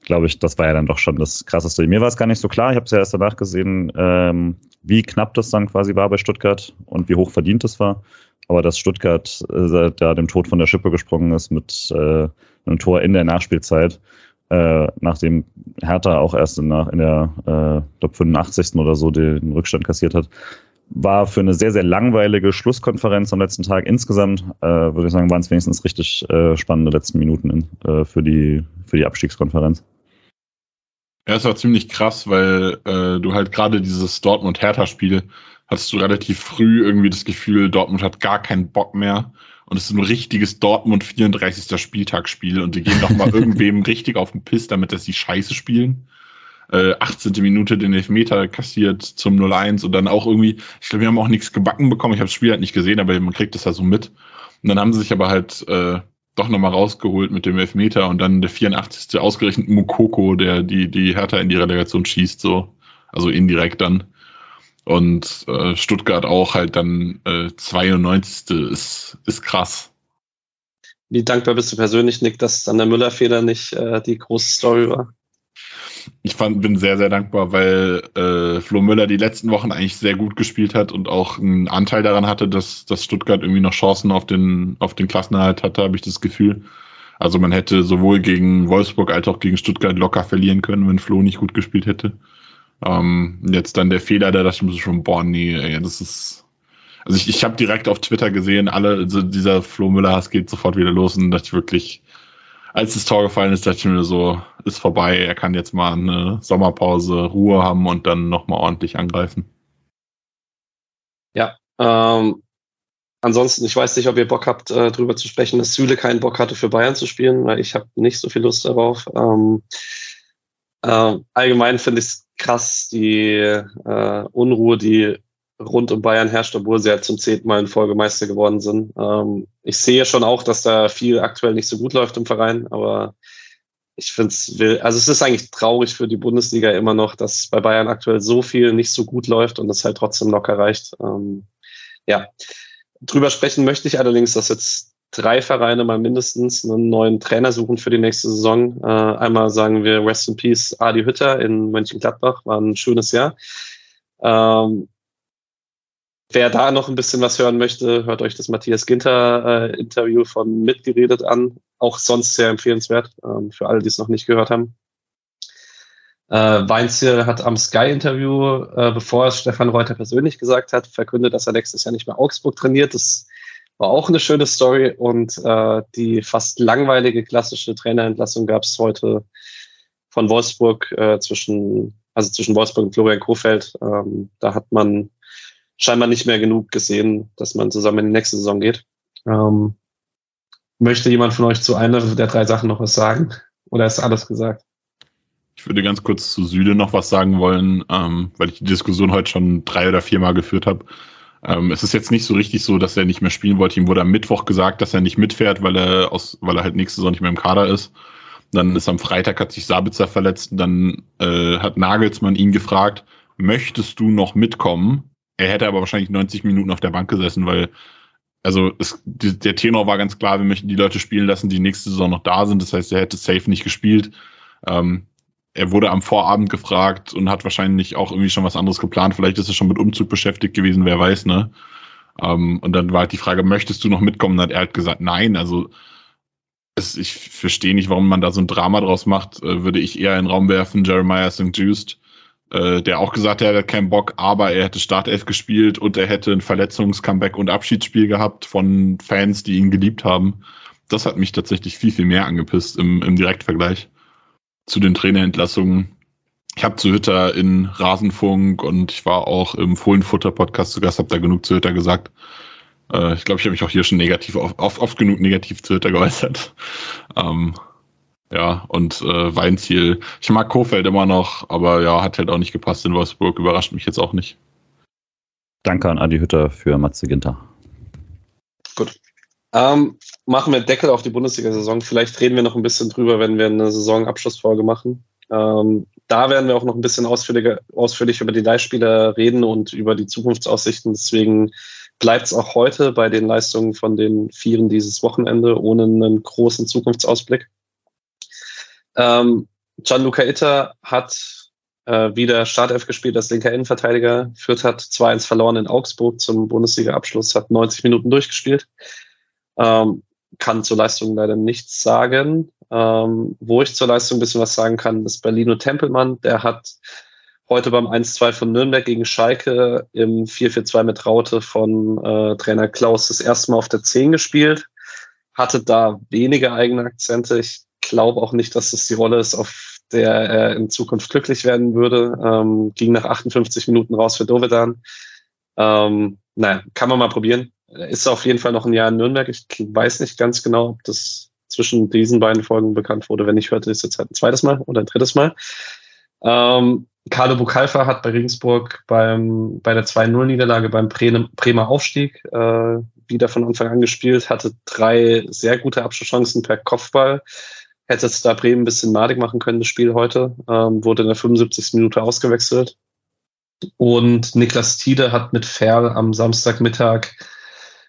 glaube ich, das war ja dann doch schon das Krasseste. Mir war es gar nicht so klar, ich habe es ja erst danach gesehen, ähm, wie knapp das dann quasi war bei Stuttgart und wie hoch verdient es war. Aber dass Stuttgart äh, da dem Tod von der Schippe gesprungen ist mit äh, einem Tor in der Nachspielzeit, äh, nachdem Hertha auch erst in, der, in der äh, glaub 85. oder so den Rückstand kassiert hat, war für eine sehr, sehr langweilige Schlusskonferenz am letzten Tag. Insgesamt äh, würde ich sagen, waren es wenigstens richtig äh, spannende letzten Minuten in, äh, für, die, für die Abstiegskonferenz. Ja, es war ziemlich krass, weil äh, du halt gerade dieses Dortmund-Hertha-Spiel hattest du relativ früh irgendwie das Gefühl, Dortmund hat gar keinen Bock mehr. Und es ist ein richtiges Dortmund 34. Spieltagsspiel und die gehen doch mal *laughs* irgendwem richtig auf den Piss, damit dass sie scheiße spielen. Äh, 18. Minute den Elfmeter kassiert zum 0-1 und dann auch irgendwie, ich glaube, wir haben auch nichts gebacken bekommen. Ich habe das Spiel halt nicht gesehen, aber man kriegt das ja so mit. Und dann haben sie sich aber halt äh, doch nochmal rausgeholt mit dem Elfmeter und dann der 84. ausgerechnet Mukoko, der die, die Hertha in die Relegation schießt, so. Also indirekt dann. Und äh, Stuttgart auch halt dann äh, 92. ist, ist krass. Wie dankbar bist du persönlich, Nick, dass dann der Müller-Fehler nicht äh, die große Story war? ich fand, bin sehr, sehr dankbar, weil äh, Flo Müller die letzten Wochen eigentlich sehr gut gespielt hat und auch einen Anteil daran hatte, dass, dass Stuttgart irgendwie noch Chancen auf den, auf den Klassenerhalt hatte, habe ich das Gefühl. Also man hätte sowohl gegen Wolfsburg als auch gegen Stuttgart locker verlieren können, wenn Flo nicht gut gespielt hätte. Ähm, jetzt dann der Fehler, da dachte ich mir schon, boah, nee, ey, das ist. Also ich, ich habe direkt auf Twitter gesehen, alle, also dieser Flo Müller-Hass geht sofort wieder los und dachte ich wirklich, als das Tor gefallen ist, dachte ich mir so, ist vorbei, er kann jetzt mal eine Sommerpause, Ruhe haben und dann nochmal ordentlich angreifen. Ja, ähm, ansonsten, ich weiß nicht, ob ihr Bock habt, äh, drüber zu sprechen, dass Süle keinen Bock hatte, für Bayern zu spielen, weil ich habe nicht so viel Lust darauf. Ähm, äh, allgemein finde ich es krass, die äh, Unruhe, die rund um Bayern herrscht, obwohl sie halt zum zehnten Mal in Folge Meister geworden sind. Ähm, ich sehe schon auch, dass da viel aktuell nicht so gut läuft im Verein, aber ich finde es, also es ist eigentlich traurig für die Bundesliga immer noch, dass bei Bayern aktuell so viel nicht so gut läuft und es halt trotzdem locker reicht. Ähm, ja, drüber sprechen möchte ich allerdings, dass jetzt drei Vereine mal mindestens einen neuen Trainer suchen für die nächste Saison. Äh, einmal sagen wir Rest in Peace Adi Hütter in Mönchengladbach, war ein schönes Jahr. Ähm, Wer da noch ein bisschen was hören möchte, hört euch das Matthias Ginter äh, Interview von Mitgeredet an. Auch sonst sehr empfehlenswert ähm, für alle, die es noch nicht gehört haben. Äh, Weinziel hat am Sky-Interview, äh, bevor es Stefan Reuter persönlich gesagt hat, verkündet, dass er nächstes Jahr nicht mehr Augsburg trainiert. Das war auch eine schöne Story und äh, die fast langweilige klassische Trainerentlassung gab es heute von Wolfsburg äh, zwischen, also zwischen Wolfsburg und Florian Kofeld. Ähm, da hat man scheinbar nicht mehr genug gesehen, dass man zusammen in die nächste Saison geht. Ähm, möchte jemand von euch zu einer der drei Sachen noch was sagen? Oder ist alles gesagt? Ich würde ganz kurz zu Süde noch was sagen wollen, ähm, weil ich die Diskussion heute schon drei oder viermal geführt habe. Ähm, es ist jetzt nicht so richtig so, dass er nicht mehr spielen wollte. Ihm wurde am Mittwoch gesagt, dass er nicht mitfährt, weil er aus, weil er halt nächste Saison nicht mehr im Kader ist. Dann ist am Freitag hat sich Sabitzer verletzt. Dann äh, hat Nagelsmann ihn gefragt, möchtest du noch mitkommen? Er hätte aber wahrscheinlich 90 Minuten auf der Bank gesessen, weil also es, der Tenor war ganz klar, wir möchten die Leute spielen lassen, die nächste Saison noch da sind. Das heißt, er hätte safe nicht gespielt. Ähm, er wurde am Vorabend gefragt und hat wahrscheinlich auch irgendwie schon was anderes geplant. Vielleicht ist er schon mit Umzug beschäftigt gewesen, wer weiß, ne? Ähm, und dann war halt die Frage, möchtest du noch mitkommen? Und hat er halt gesagt, nein. Also es, ich verstehe nicht, warum man da so ein Drama draus macht. Äh, würde ich eher in den Raum werfen, Jeremiah St. Just äh, der auch gesagt hat, er hat keinen Bock, aber er hätte Startelf gespielt und er hätte ein Verletzungs-Comeback und Abschiedsspiel gehabt von Fans, die ihn geliebt haben. Das hat mich tatsächlich viel, viel mehr angepisst im, im Direktvergleich zu den Trainerentlassungen. Ich habe zu Hütter in Rasenfunk und ich war auch im Fohlenfutter-Podcast zu Gast, habe da genug zu Hütter gesagt. Äh, ich glaube, ich habe mich auch hier schon negativ, oft, oft genug negativ zu Hütter *laughs* geäußert. Ähm, Ja, und äh, Weinziel. Ich mag Kofeld immer noch, aber ja, hat halt auch nicht gepasst in Wolfsburg. Überrascht mich jetzt auch nicht. Danke an Adi Hütter für Matze Ginter. Ähm, machen wir Deckel auf die Bundesliga-Saison. Vielleicht reden wir noch ein bisschen drüber, wenn wir eine Saisonabschlussfolge machen. Ähm, da werden wir auch noch ein bisschen ausführlicher, ausführlich über die Leihspieler reden und über die Zukunftsaussichten. Deswegen bleibt es auch heute bei den Leistungen von den Vieren dieses Wochenende ohne einen großen Zukunftsausblick. Ähm, Gianluca Itter hat äh, wieder Startelf gespielt als linker Innenverteidiger. Fürth hat 2-1 verloren in Augsburg zum Bundesliga-Abschluss, hat 90 Minuten durchgespielt. Ähm, kann zur Leistung leider nichts sagen. Ähm, wo ich zur Leistung ein bisschen was sagen kann, ist Berlino Tempelmann. Der hat heute beim 1-2 von Nürnberg gegen Schalke im 4-4-2 mit Raute von äh, Trainer Klaus das erste Mal auf der 10 gespielt. Hatte da wenige eigene Akzente. Ich glaube auch nicht, dass das die Rolle ist, auf der er in Zukunft glücklich werden würde. Ähm, ging nach 58 Minuten raus für Dovedan. Ähm, naja, kann man mal probieren. Ist auf jeden Fall noch ein Jahr in Nürnberg. Ich weiß nicht ganz genau, ob das zwischen diesen beiden Folgen bekannt wurde. Wenn ich hörte, ist jetzt halt ein zweites Mal oder ein drittes Mal. Ähm, Carlo Bukalfa hat bei Regensburg beim, bei der 2-0-Niederlage beim Bremer Aufstieg äh, wieder von Anfang an gespielt, hatte drei sehr gute Abschlusschancen per Kopfball hätte es da Bremen ein bisschen madig machen können, das Spiel heute. Ähm, wurde in der 75. Minute ausgewechselt. Und Niklas Tiede hat mit Ferl am Samstagmittag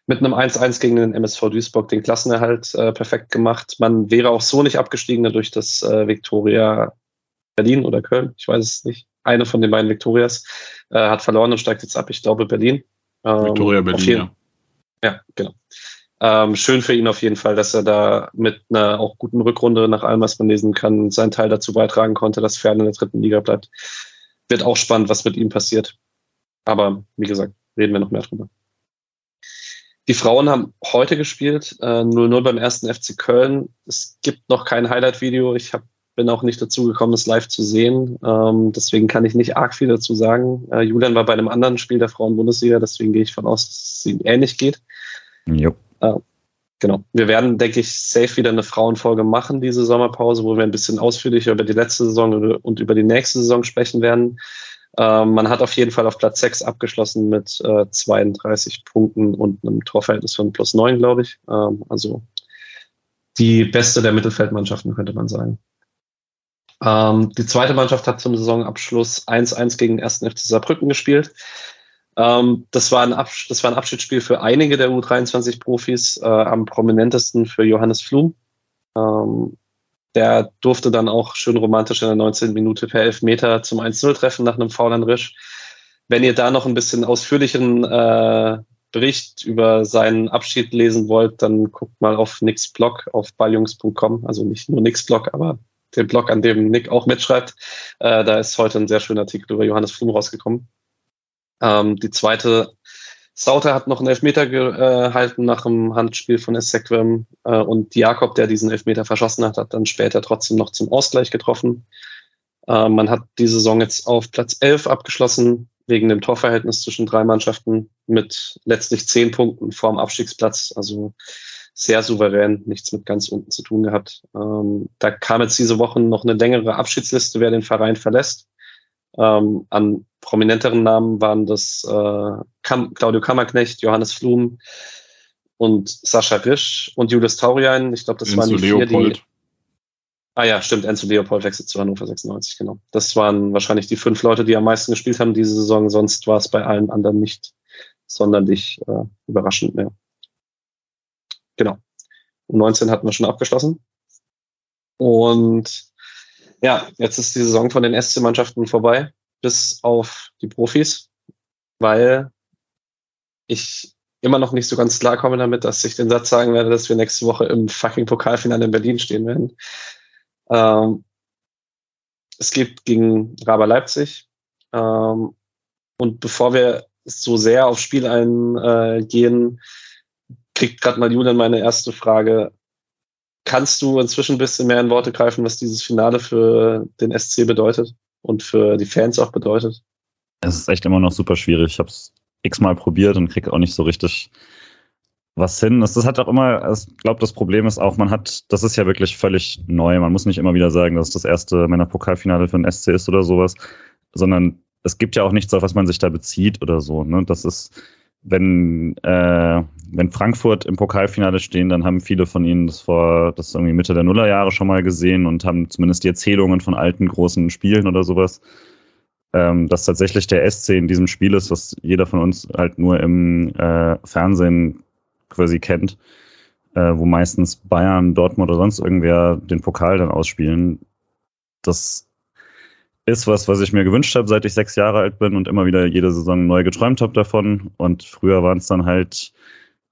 mit einem 1-1 gegen den MSV Duisburg den Klassenerhalt äh, perfekt gemacht. Man wäre auch so nicht abgestiegen durch das äh, Viktoria Berlin oder Köln, ich weiß es nicht. Eine von den beiden Viktorias äh, hat verloren und steigt jetzt ab. Ich glaube Berlin. Ähm, Viktoria Berlin, ja. Ja, genau. Ähm, schön für ihn auf jeden Fall, dass er da mit einer auch guten Rückrunde nach allem, was man lesen kann, seinen Teil dazu beitragen konnte, dass Fern in der dritten Liga bleibt. Wird auch spannend, was mit ihm passiert. Aber wie gesagt, reden wir noch mehr drüber. Die Frauen haben heute gespielt, 0-0 äh, beim ersten FC Köln. Es gibt noch kein Highlight-Video. Ich hab, bin auch nicht dazu gekommen, es live zu sehen. Ähm, deswegen kann ich nicht arg viel dazu sagen. Äh, Julian war bei einem anderen Spiel der Frauen-Bundesliga, deswegen gehe ich von aus, dass es ihm ähnlich geht. Jo. Äh, genau. Wir werden, denke ich, safe wieder eine Frauenfolge machen, diese Sommerpause, wo wir ein bisschen ausführlicher über die letzte Saison und über die nächste Saison sprechen werden. Ähm, man hat auf jeden Fall auf Platz 6 abgeschlossen mit äh, 32 Punkten und einem Torverhältnis von plus 9, glaube ich. Ähm, also die beste der Mittelfeldmannschaften, könnte man sagen. Ähm, die zweite Mannschaft hat zum Saisonabschluss 1-1 gegen den ersten FC Saarbrücken gespielt. Ähm, das, war ein das war ein Abschiedsspiel für einige der U23-Profis, äh, am prominentesten für Johannes Flum. Ähm, der durfte dann auch schön romantisch in der 19. Minute per Elfmeter zum 1-0 treffen nach einem Foul Risch. Wenn ihr da noch ein bisschen ausführlichen äh, Bericht über seinen Abschied lesen wollt, dann guckt mal auf Nicks Blog auf balljungs.com. Also nicht nur Nicks Blog, aber den Blog, an dem Nick auch mitschreibt. Äh, da ist heute ein sehr schöner Artikel über Johannes Flum rausgekommen. Ähm, die zweite, Sauter hat noch einen Elfmeter gehalten nach dem Handspiel von Essequem äh, und Jakob, der diesen Elfmeter verschossen hat, hat dann später trotzdem noch zum Ausgleich getroffen. Äh, man hat die Saison jetzt auf Platz 11 abgeschlossen, wegen dem Torverhältnis zwischen drei Mannschaften mit letztlich zehn Punkten vorm Abstiegsplatz. Also sehr souverän, nichts mit ganz unten zu tun gehabt. Ähm, da kam jetzt diese Woche noch eine längere Abschiedsliste, wer den Verein verlässt. Ähm, an prominenteren Namen waren das äh, Kam Claudio Kammerknecht, Johannes Flum und Sascha Risch und Julius Taurian. Ich glaube, das Enzo waren die vier, Leopold. die. Ah ja, stimmt, Enzo Leopold wechselt zu Hannover 96, genau. Das waren wahrscheinlich die fünf Leute, die am meisten gespielt haben diese Saison. Sonst war es bei allen anderen nicht sonderlich äh, überraschend mehr. Genau. Um 19 hatten wir schon abgeschlossen. Und ja, jetzt ist die Saison von den SC-Mannschaften vorbei, bis auf die Profis, weil ich immer noch nicht so ganz klar komme damit, dass ich den Satz sagen werde, dass wir nächste Woche im fucking Pokalfinale in Berlin stehen werden. Ähm, es geht gegen Raber Leipzig. Ähm, und bevor wir so sehr aufs Spiel eingehen, kriegt gerade mal Julian meine erste Frage. Kannst du inzwischen ein bisschen mehr in Worte greifen, was dieses Finale für den SC bedeutet und für die Fans auch bedeutet? Es ist echt immer noch super schwierig. Ich habe es x-mal probiert und kriege auch nicht so richtig was hin. Das, das hat auch immer, ich glaube, das Problem ist auch, man hat, das ist ja wirklich völlig neu. Man muss nicht immer wieder sagen, dass das erste Männerpokalfinale für den SC ist oder sowas, sondern es gibt ja auch nichts, auf was man sich da bezieht oder so. Ne? Das ist, wenn, äh, wenn Frankfurt im Pokalfinale stehen, dann haben viele von ihnen das vor, das irgendwie Mitte der Nullerjahre schon mal gesehen und haben zumindest die Erzählungen von alten großen Spielen oder sowas. Ähm, dass tatsächlich der SC in diesem Spiel ist, was jeder von uns halt nur im äh, Fernsehen quasi kennt, äh, wo meistens Bayern, Dortmund oder sonst irgendwer den Pokal dann ausspielen. Das ist was, was ich mir gewünscht habe, seit ich sechs Jahre alt bin und immer wieder jede Saison neu geträumt habe davon. Und früher waren es dann halt,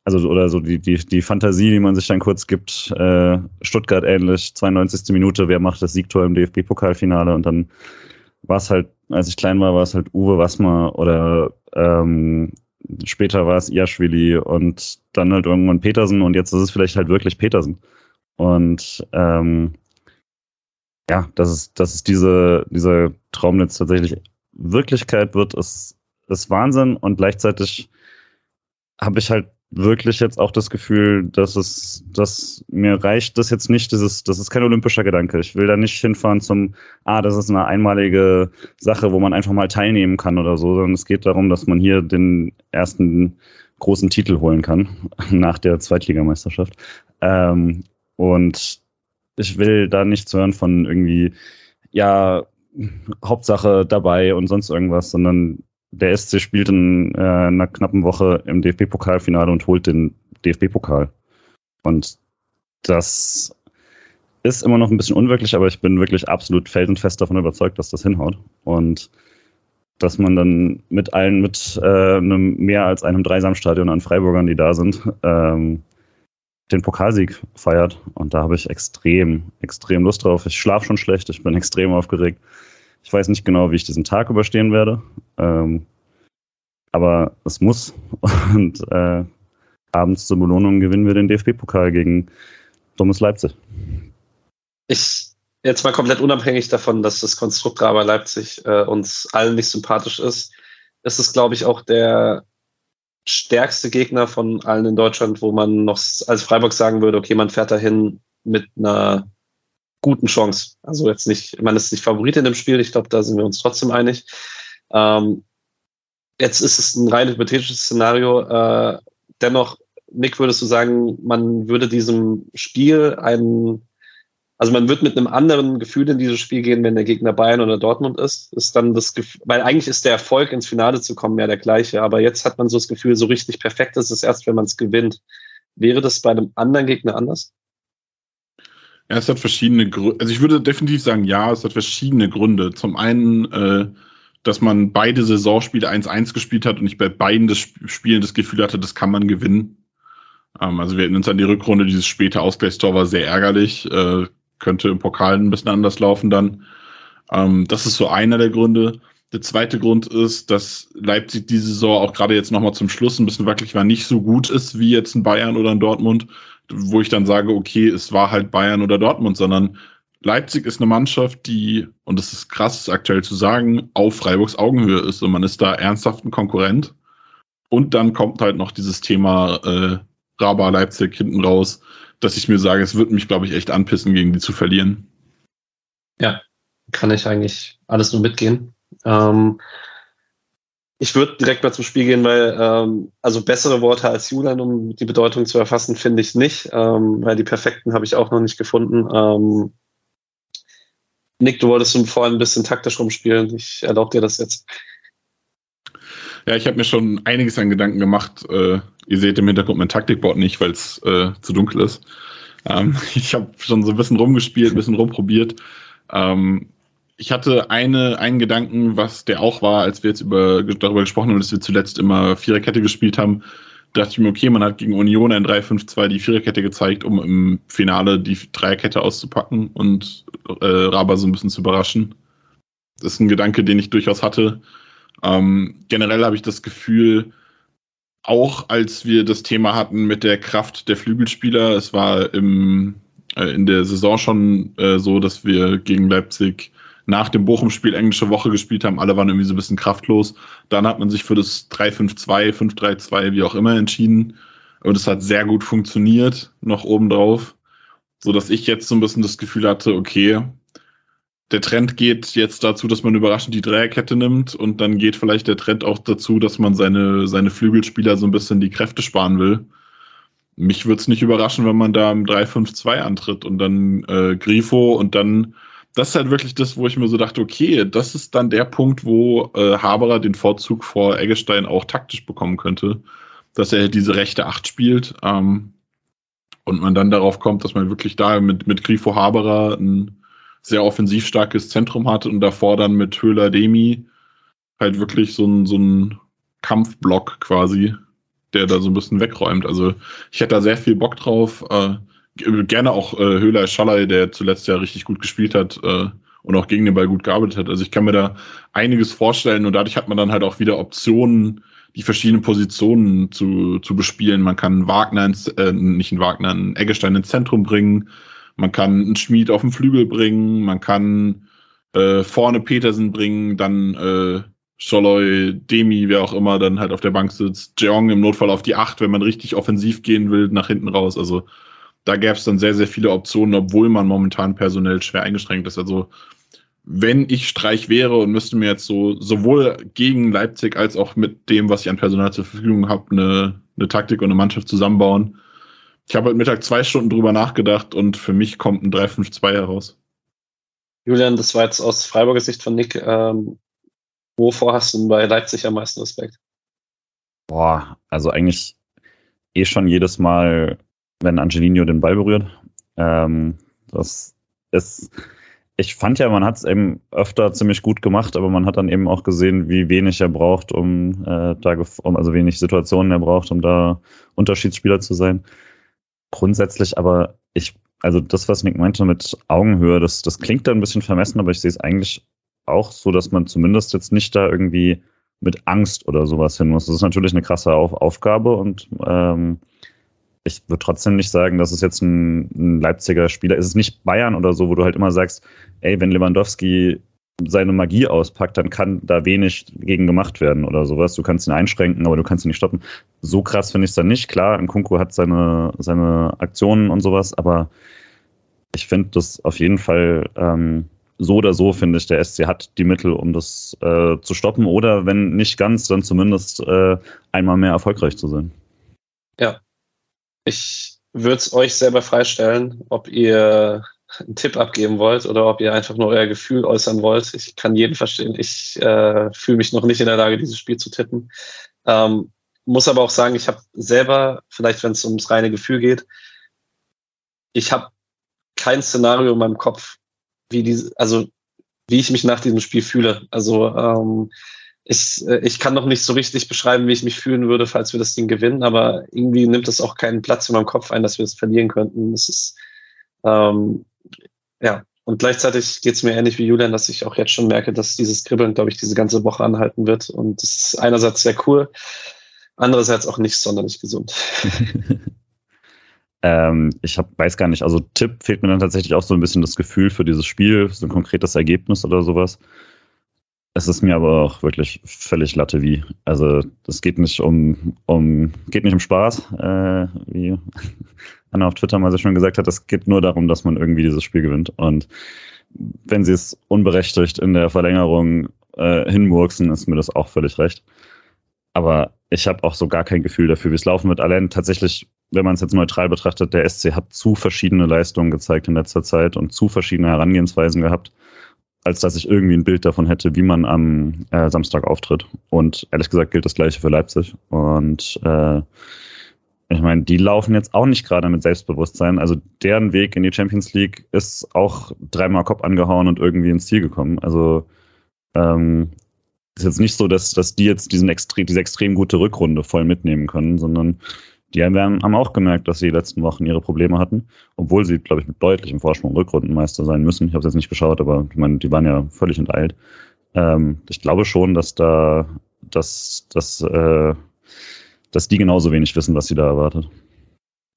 also oder so die, die, die Fantasie, die man sich dann kurz gibt, äh, Stuttgart ähnlich, 92. Minute, wer macht das Siegtor im DFB-Pokalfinale und dann war es halt, als ich klein war, war es halt Uwe Wassmer oder ähm, später war es Iaschwili und dann halt irgendwann Petersen und jetzt ist es vielleicht halt wirklich Petersen. Und ähm, ja, dass es, dass es diese, dieser Traum jetzt tatsächlich Wirklichkeit wird, ist, ist Wahnsinn und gleichzeitig habe ich halt wirklich jetzt auch das Gefühl, dass es, dass mir reicht das jetzt nicht, das ist, das ist kein olympischer Gedanke. Ich will da nicht hinfahren zum, ah, das ist eine einmalige Sache, wo man einfach mal teilnehmen kann oder so, sondern es geht darum, dass man hier den ersten großen Titel holen kann *laughs* nach der Zweitligameisterschaft. Ähm, und ich will da nichts hören von irgendwie, ja, Hauptsache dabei und sonst irgendwas, sondern der SC spielt in äh, einer knappen Woche im DFB-Pokalfinale und holt den DFB-Pokal. Und das ist immer noch ein bisschen unwirklich, aber ich bin wirklich absolut felsenfest davon überzeugt, dass das hinhaut. Und dass man dann mit allen, mit äh, einem mehr als einem Dreisamstadion an Freiburgern, die da sind, ähm, den Pokalsieg feiert. Und da habe ich extrem, extrem Lust drauf. Ich schlafe schon schlecht, ich bin *laughs* extrem aufgeregt. Ich weiß nicht genau, wie ich diesen Tag überstehen werde. Ähm, aber es muss. *laughs* Und äh, abends zur Belohnung gewinnen wir den DFB-Pokal gegen Dummes Leipzig. Ich jetzt mal komplett unabhängig davon, dass das Konstrukt Raber Leipzig äh, uns allen nicht sympathisch ist, ist es, glaube ich, auch der stärkste Gegner von allen in Deutschland, wo man noch als Freiburg sagen würde, okay, man fährt dahin mit einer guten Chance. Also jetzt nicht, man ist nicht Favorit in dem Spiel, ich glaube, da sind wir uns trotzdem einig. Ähm, jetzt ist es ein rein hypothetisches Szenario. Äh, dennoch, Nick, würdest du sagen, man würde diesem Spiel einen, also man wird mit einem anderen Gefühl in dieses Spiel gehen, wenn der Gegner Bayern oder Dortmund ist, ist dann das Gefühl, weil eigentlich ist der Erfolg ins Finale zu kommen ja der gleiche, aber jetzt hat man so das Gefühl, so richtig perfekt ist es erst, wenn man es gewinnt. Wäre das bei einem anderen Gegner anders? Ja, es hat verschiedene Gründe. Also ich würde definitiv sagen, ja, es hat verschiedene Gründe. Zum einen, äh, dass man beide Saisonspiele 1-1 gespielt hat und ich bei beiden des Spielen das Gefühl hatte, das kann man gewinnen. Ähm, also wir hatten uns an die Rückrunde, dieses späte Ausgleichstor war sehr ärgerlich, äh, könnte im Pokal ein bisschen anders laufen dann. Ähm, das ist so einer der Gründe. Der zweite Grund ist, dass Leipzig diese Saison auch gerade jetzt nochmal zum Schluss ein bisschen wackelig war, nicht so gut ist wie jetzt ein Bayern oder ein Dortmund, wo ich dann sage, okay, es war halt Bayern oder Dortmund, sondern Leipzig ist eine Mannschaft, die, und das ist krass aktuell zu sagen, auf Freiburgs Augenhöhe ist und man ist da ernsthaft ein Konkurrent. Und dann kommt halt noch dieses Thema äh, Raba Leipzig hinten raus, dass ich mir sage, es wird mich, glaube ich, echt anpissen, gegen die zu verlieren. Ja, kann ich eigentlich alles nur mitgehen. Ähm, ich würde direkt mal zum Spiel gehen, weil ähm, also bessere Worte als Julian, um die Bedeutung zu erfassen, finde ich nicht, ähm, weil die perfekten habe ich auch noch nicht gefunden. Ähm, Nick, du wolltest vorhin ein bisschen taktisch rumspielen. Ich erlaube dir das jetzt. Ja, ich habe mir schon einiges an Gedanken gemacht. Äh, ihr seht im Hintergrund mein Taktikboard nicht, weil es äh, zu dunkel ist. Ähm, *laughs* ich habe schon so ein bisschen rumgespielt, ein bisschen rumprobiert. Ähm, ich hatte eine, einen Gedanken, was der auch war, als wir jetzt über, darüber gesprochen haben, dass wir zuletzt immer Viererkette gespielt haben. Da dachte ich mir, okay, man hat gegen Union ein 3-5-2 die Viererkette gezeigt, um im Finale die Dreierkette auszupacken und äh, Raba so ein bisschen zu überraschen. Das ist ein Gedanke, den ich durchaus hatte. Ähm, generell habe ich das Gefühl, auch als wir das Thema hatten mit der Kraft der Flügelspieler, es war im, äh, in der Saison schon äh, so, dass wir gegen Leipzig nach dem Bochum-Spiel englische Woche gespielt haben. Alle waren irgendwie so ein bisschen kraftlos. Dann hat man sich für das 3-5-2, 5-3-2, wie auch immer entschieden. Und es hat sehr gut funktioniert, noch obendrauf. So dass ich jetzt so ein bisschen das Gefühl hatte, okay, der Trend geht jetzt dazu, dass man überraschend die Dreierkette nimmt und dann geht vielleicht der Trend auch dazu, dass man seine, seine Flügelspieler so ein bisschen die Kräfte sparen will. Mich würde es nicht überraschen, wenn man da im 3-5-2 antritt und dann äh, Grifo und dann, das ist halt wirklich das, wo ich mir so dachte, okay, das ist dann der Punkt, wo äh, Haberer den Vorzug vor Eggestein auch taktisch bekommen könnte, dass er diese rechte Acht spielt ähm, und man dann darauf kommt, dass man wirklich da mit, mit Grifo Haberer ein sehr offensiv starkes Zentrum hatte und davor dann mit Höhler Demi halt wirklich so ein, so ein Kampfblock quasi, der da so ein bisschen wegräumt. Also ich hätte da sehr viel Bock drauf. Äh, gerne auch äh, Höhler Schallei, der zuletzt ja richtig gut gespielt hat äh, und auch gegen den Ball gut gearbeitet hat. Also ich kann mir da einiges vorstellen und dadurch hat man dann halt auch wieder Optionen, die verschiedenen Positionen zu, zu bespielen. Man kann Wagner ins, äh, nicht in Wagner, einen Eggestein ins Zentrum bringen. Man kann einen Schmied auf den Flügel bringen, man kann äh, vorne Petersen bringen, dann äh, Scholloy, Demi, wer auch immer dann halt auf der Bank sitzt, Jeong im Notfall auf die Acht, wenn man richtig offensiv gehen will, nach hinten raus. Also da gäbe es dann sehr, sehr viele Optionen, obwohl man momentan personell schwer eingeschränkt ist. Also wenn ich Streich wäre und müsste mir jetzt so sowohl gegen Leipzig als auch mit dem, was ich an Personal zur Verfügung habe, eine, eine Taktik und eine Mannschaft zusammenbauen, ich habe heute Mittag zwei Stunden drüber nachgedacht und für mich kommt ein 3-5-2 heraus. Julian, das war jetzt aus Freiburger Sicht von Nick. Ähm, wovor hast du bei Leipzig am meisten Respekt? Boah, also eigentlich eh schon jedes Mal, wenn Angelino den Ball berührt. Ähm, das ist, ich fand ja, man hat es eben öfter ziemlich gut gemacht, aber man hat dann eben auch gesehen, wie wenig er braucht, um äh, da, um, also wenig Situationen er braucht, um da Unterschiedsspieler zu sein grundsätzlich aber ich, also das, was Nick meinte mit Augenhöhe, das, das klingt da ein bisschen vermessen, aber ich sehe es eigentlich auch so, dass man zumindest jetzt nicht da irgendwie mit Angst oder sowas hin muss. Das ist natürlich eine krasse Auf Aufgabe und ähm, ich würde trotzdem nicht sagen, dass es jetzt ein, ein Leipziger Spieler ist. Es ist nicht Bayern oder so, wo du halt immer sagst, ey, wenn Lewandowski seine Magie auspackt, dann kann da wenig gegen gemacht werden oder sowas. Du kannst ihn einschränken, aber du kannst ihn nicht stoppen. So krass finde ich es dann nicht. Klar, Nkunku hat seine, seine Aktionen und sowas, aber ich finde das auf jeden Fall ähm, so oder so, finde ich, der SC hat die Mittel, um das äh, zu stoppen oder wenn nicht ganz, dann zumindest äh, einmal mehr erfolgreich zu sein. Ja, ich würde es euch selber freistellen, ob ihr einen Tipp abgeben wollt oder ob ihr einfach nur euer Gefühl äußern wollt. Ich kann jeden verstehen. Ich äh, fühle mich noch nicht in der Lage, dieses Spiel zu tippen. Ähm, muss aber auch sagen, ich habe selber, vielleicht wenn es ums reine Gefühl geht, ich habe kein Szenario in meinem Kopf, wie diese, also wie ich mich nach diesem Spiel fühle. Also ähm, ich, äh, ich kann noch nicht so richtig beschreiben, wie ich mich fühlen würde, falls wir das Ding gewinnen, aber irgendwie nimmt es auch keinen Platz in meinem Kopf ein, dass wir es verlieren könnten. Es ist ähm, ja, und gleichzeitig geht es mir ähnlich wie Julian, dass ich auch jetzt schon merke, dass dieses Kribbeln, glaube ich, diese ganze Woche anhalten wird. Und das ist einerseits sehr cool, andererseits auch nicht sonderlich gesund. *laughs* ähm, ich hab, weiß gar nicht, also Tipp fehlt mir dann tatsächlich auch so ein bisschen das Gefühl für dieses Spiel, so ein konkretes Ergebnis oder sowas. Es ist mir aber auch wirklich völlig Latte wie. Also das geht nicht um, um geht nicht um Spaß, äh, wie Anna auf Twitter mal so schon gesagt hat, es geht nur darum, dass man irgendwie dieses Spiel gewinnt. Und wenn sie es unberechtigt in der Verlängerung äh, hinmurksen, ist mir das auch völlig recht. Aber ich habe auch so gar kein Gefühl dafür, wie es laufen wird. Allein tatsächlich, wenn man es jetzt neutral betrachtet, der SC hat zu verschiedene Leistungen gezeigt in letzter Zeit und zu verschiedene Herangehensweisen gehabt als dass ich irgendwie ein Bild davon hätte, wie man am äh, Samstag auftritt. Und ehrlich gesagt gilt das gleiche für Leipzig. Und äh, ich meine, die laufen jetzt auch nicht gerade mit Selbstbewusstsein. Also deren Weg in die Champions League ist auch dreimal Kopf angehauen und irgendwie ins Ziel gekommen. Also ähm, ist jetzt nicht so, dass, dass die jetzt diesen extrem, diese extrem gute Rückrunde voll mitnehmen können, sondern die haben, haben auch gemerkt, dass sie die letzten Wochen ihre Probleme hatten, obwohl sie, glaube ich, mit deutlichem Vorsprung Rückrundenmeister sein müssen. Ich habe es jetzt nicht geschaut, aber ich meine, die waren ja völlig enteilt. Ähm, ich glaube schon, dass da, dass, dass, äh, dass die genauso wenig wissen, was sie da erwartet.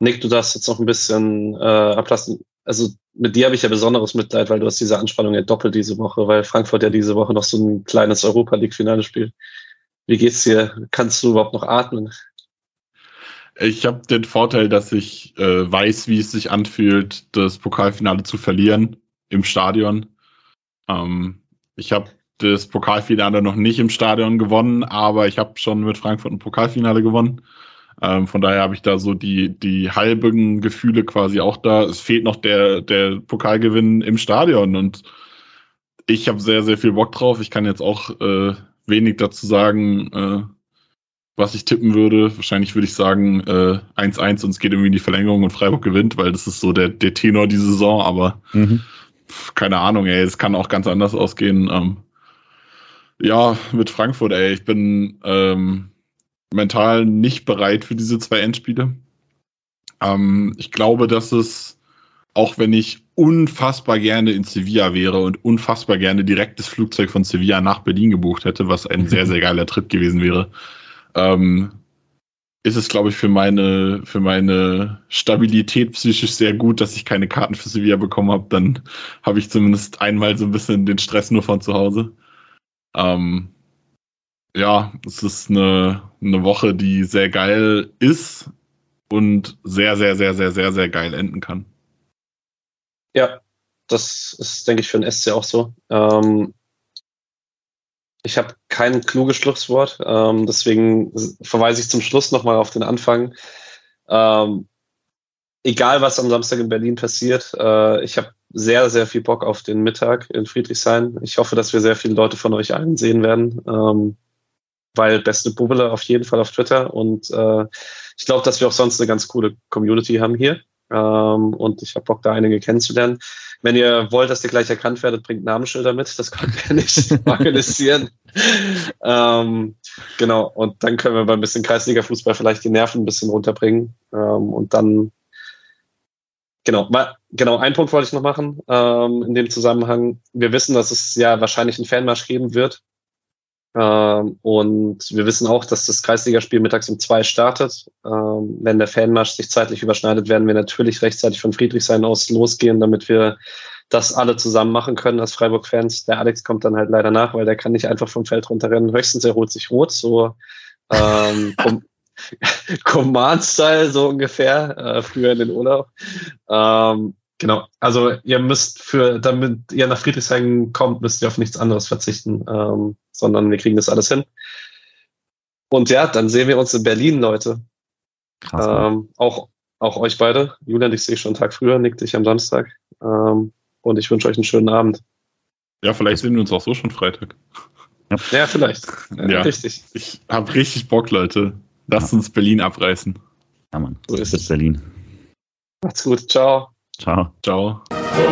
Nick, du darfst jetzt noch ein bisschen äh, ablassen. Also mit dir habe ich ja besonderes Mitleid, weil du hast diese Anspannung ja doppelt diese Woche, weil Frankfurt ja diese Woche noch so ein kleines Europa League-Finale spielt. Wie geht's dir? Kannst du überhaupt noch atmen? Ich habe den Vorteil, dass ich äh, weiß, wie es sich anfühlt, das Pokalfinale zu verlieren im Stadion. Ähm, ich habe das Pokalfinale noch nicht im Stadion gewonnen, aber ich habe schon mit Frankfurt ein Pokalfinale gewonnen. Ähm, von daher habe ich da so die, die halben Gefühle quasi auch da. Es fehlt noch der, der Pokalgewinn im Stadion und ich habe sehr, sehr viel Bock drauf. Ich kann jetzt auch äh, wenig dazu sagen, äh, was ich tippen würde. Wahrscheinlich würde ich sagen 1-1 äh, und es geht irgendwie in die Verlängerung und Freiburg gewinnt, weil das ist so der, der Tenor diese Saison, aber mhm. keine Ahnung, ey, es kann auch ganz anders ausgehen. Ähm, ja, mit Frankfurt, ey, ich bin ähm, mental nicht bereit für diese zwei Endspiele. Ähm, ich glaube, dass es, auch wenn ich unfassbar gerne in Sevilla wäre und unfassbar gerne direkt das Flugzeug von Sevilla nach Berlin gebucht hätte, was ein *laughs* sehr, sehr geiler Trip gewesen wäre, ähm, ist es, glaube ich, für meine, für meine Stabilität psychisch sehr gut, dass ich keine Karten für Sevilla bekommen habe. Dann habe ich zumindest einmal so ein bisschen den Stress nur von zu Hause. Ähm, ja, es ist eine, eine Woche, die sehr geil ist und sehr, sehr, sehr, sehr, sehr, sehr geil enden kann. Ja, das ist, denke ich, für den SC auch so. Ähm, ich habe kein kluges Schlusswort, ähm, deswegen verweise ich zum Schluss nochmal auf den Anfang. Ähm, egal, was am Samstag in Berlin passiert, äh, ich habe sehr, sehr viel Bock auf den Mittag in Friedrichshain. Ich hoffe, dass wir sehr viele Leute von euch allen sehen werden. Ähm, weil beste Bubble auf jeden Fall auf Twitter und äh, ich glaube, dass wir auch sonst eine ganz coole Community haben hier. Ähm, und ich habe Bock, da einige kennenzulernen. Wenn ihr wollt, dass ihr gleich erkannt werdet, bringt Namensschilder mit. Das können wir *laughs* nicht organisieren. ähm, genau. Und dann können wir bei ein bisschen Kreisliga-Fußball vielleicht die Nerven ein bisschen runterbringen. Ähm, und dann, genau, mal, genau, einen Punkt wollte ich noch machen ähm, in dem Zusammenhang. Wir wissen, dass es ja wahrscheinlich einen Fanmarsch geben wird. Ähm, und wir wissen auch, dass das Kreisligaspiel mittags um zwei startet. Ähm, wenn der Fanmarsch sich zeitlich überschneidet, werden wir natürlich rechtzeitig von Friedrichshain aus losgehen, damit wir das alle zusammen machen können als Freiburg-Fans. Der Alex kommt dann halt leider nach, weil der kann nicht einfach vom Feld runterrennen. Höchstens er holt sich rot, so ähm, *laughs* *laughs* Command-Style so ungefähr, äh, früher in den Urlaub. Ähm, Genau. Also ihr müsst für, damit ihr nach Friedrichshain kommt, müsst ihr auf nichts anderes verzichten, ähm, sondern wir kriegen das alles hin. Und ja, dann sehen wir uns in Berlin, Leute. Krass, ähm, auch, auch euch beide. Julian, ich sehe schon einen Tag früher, nick dich am Samstag. Ähm, und ich wünsche euch einen schönen Abend. Ja, vielleicht sehen wir uns auch so schon Freitag. Ja, ja vielleicht. Ja, ja, richtig. Ich habe richtig Bock, Leute. Lasst ja. uns Berlin abreißen. Ja, Mann. So ist es Berlin. Macht's gut. Ciao. Ciao. Ciao. So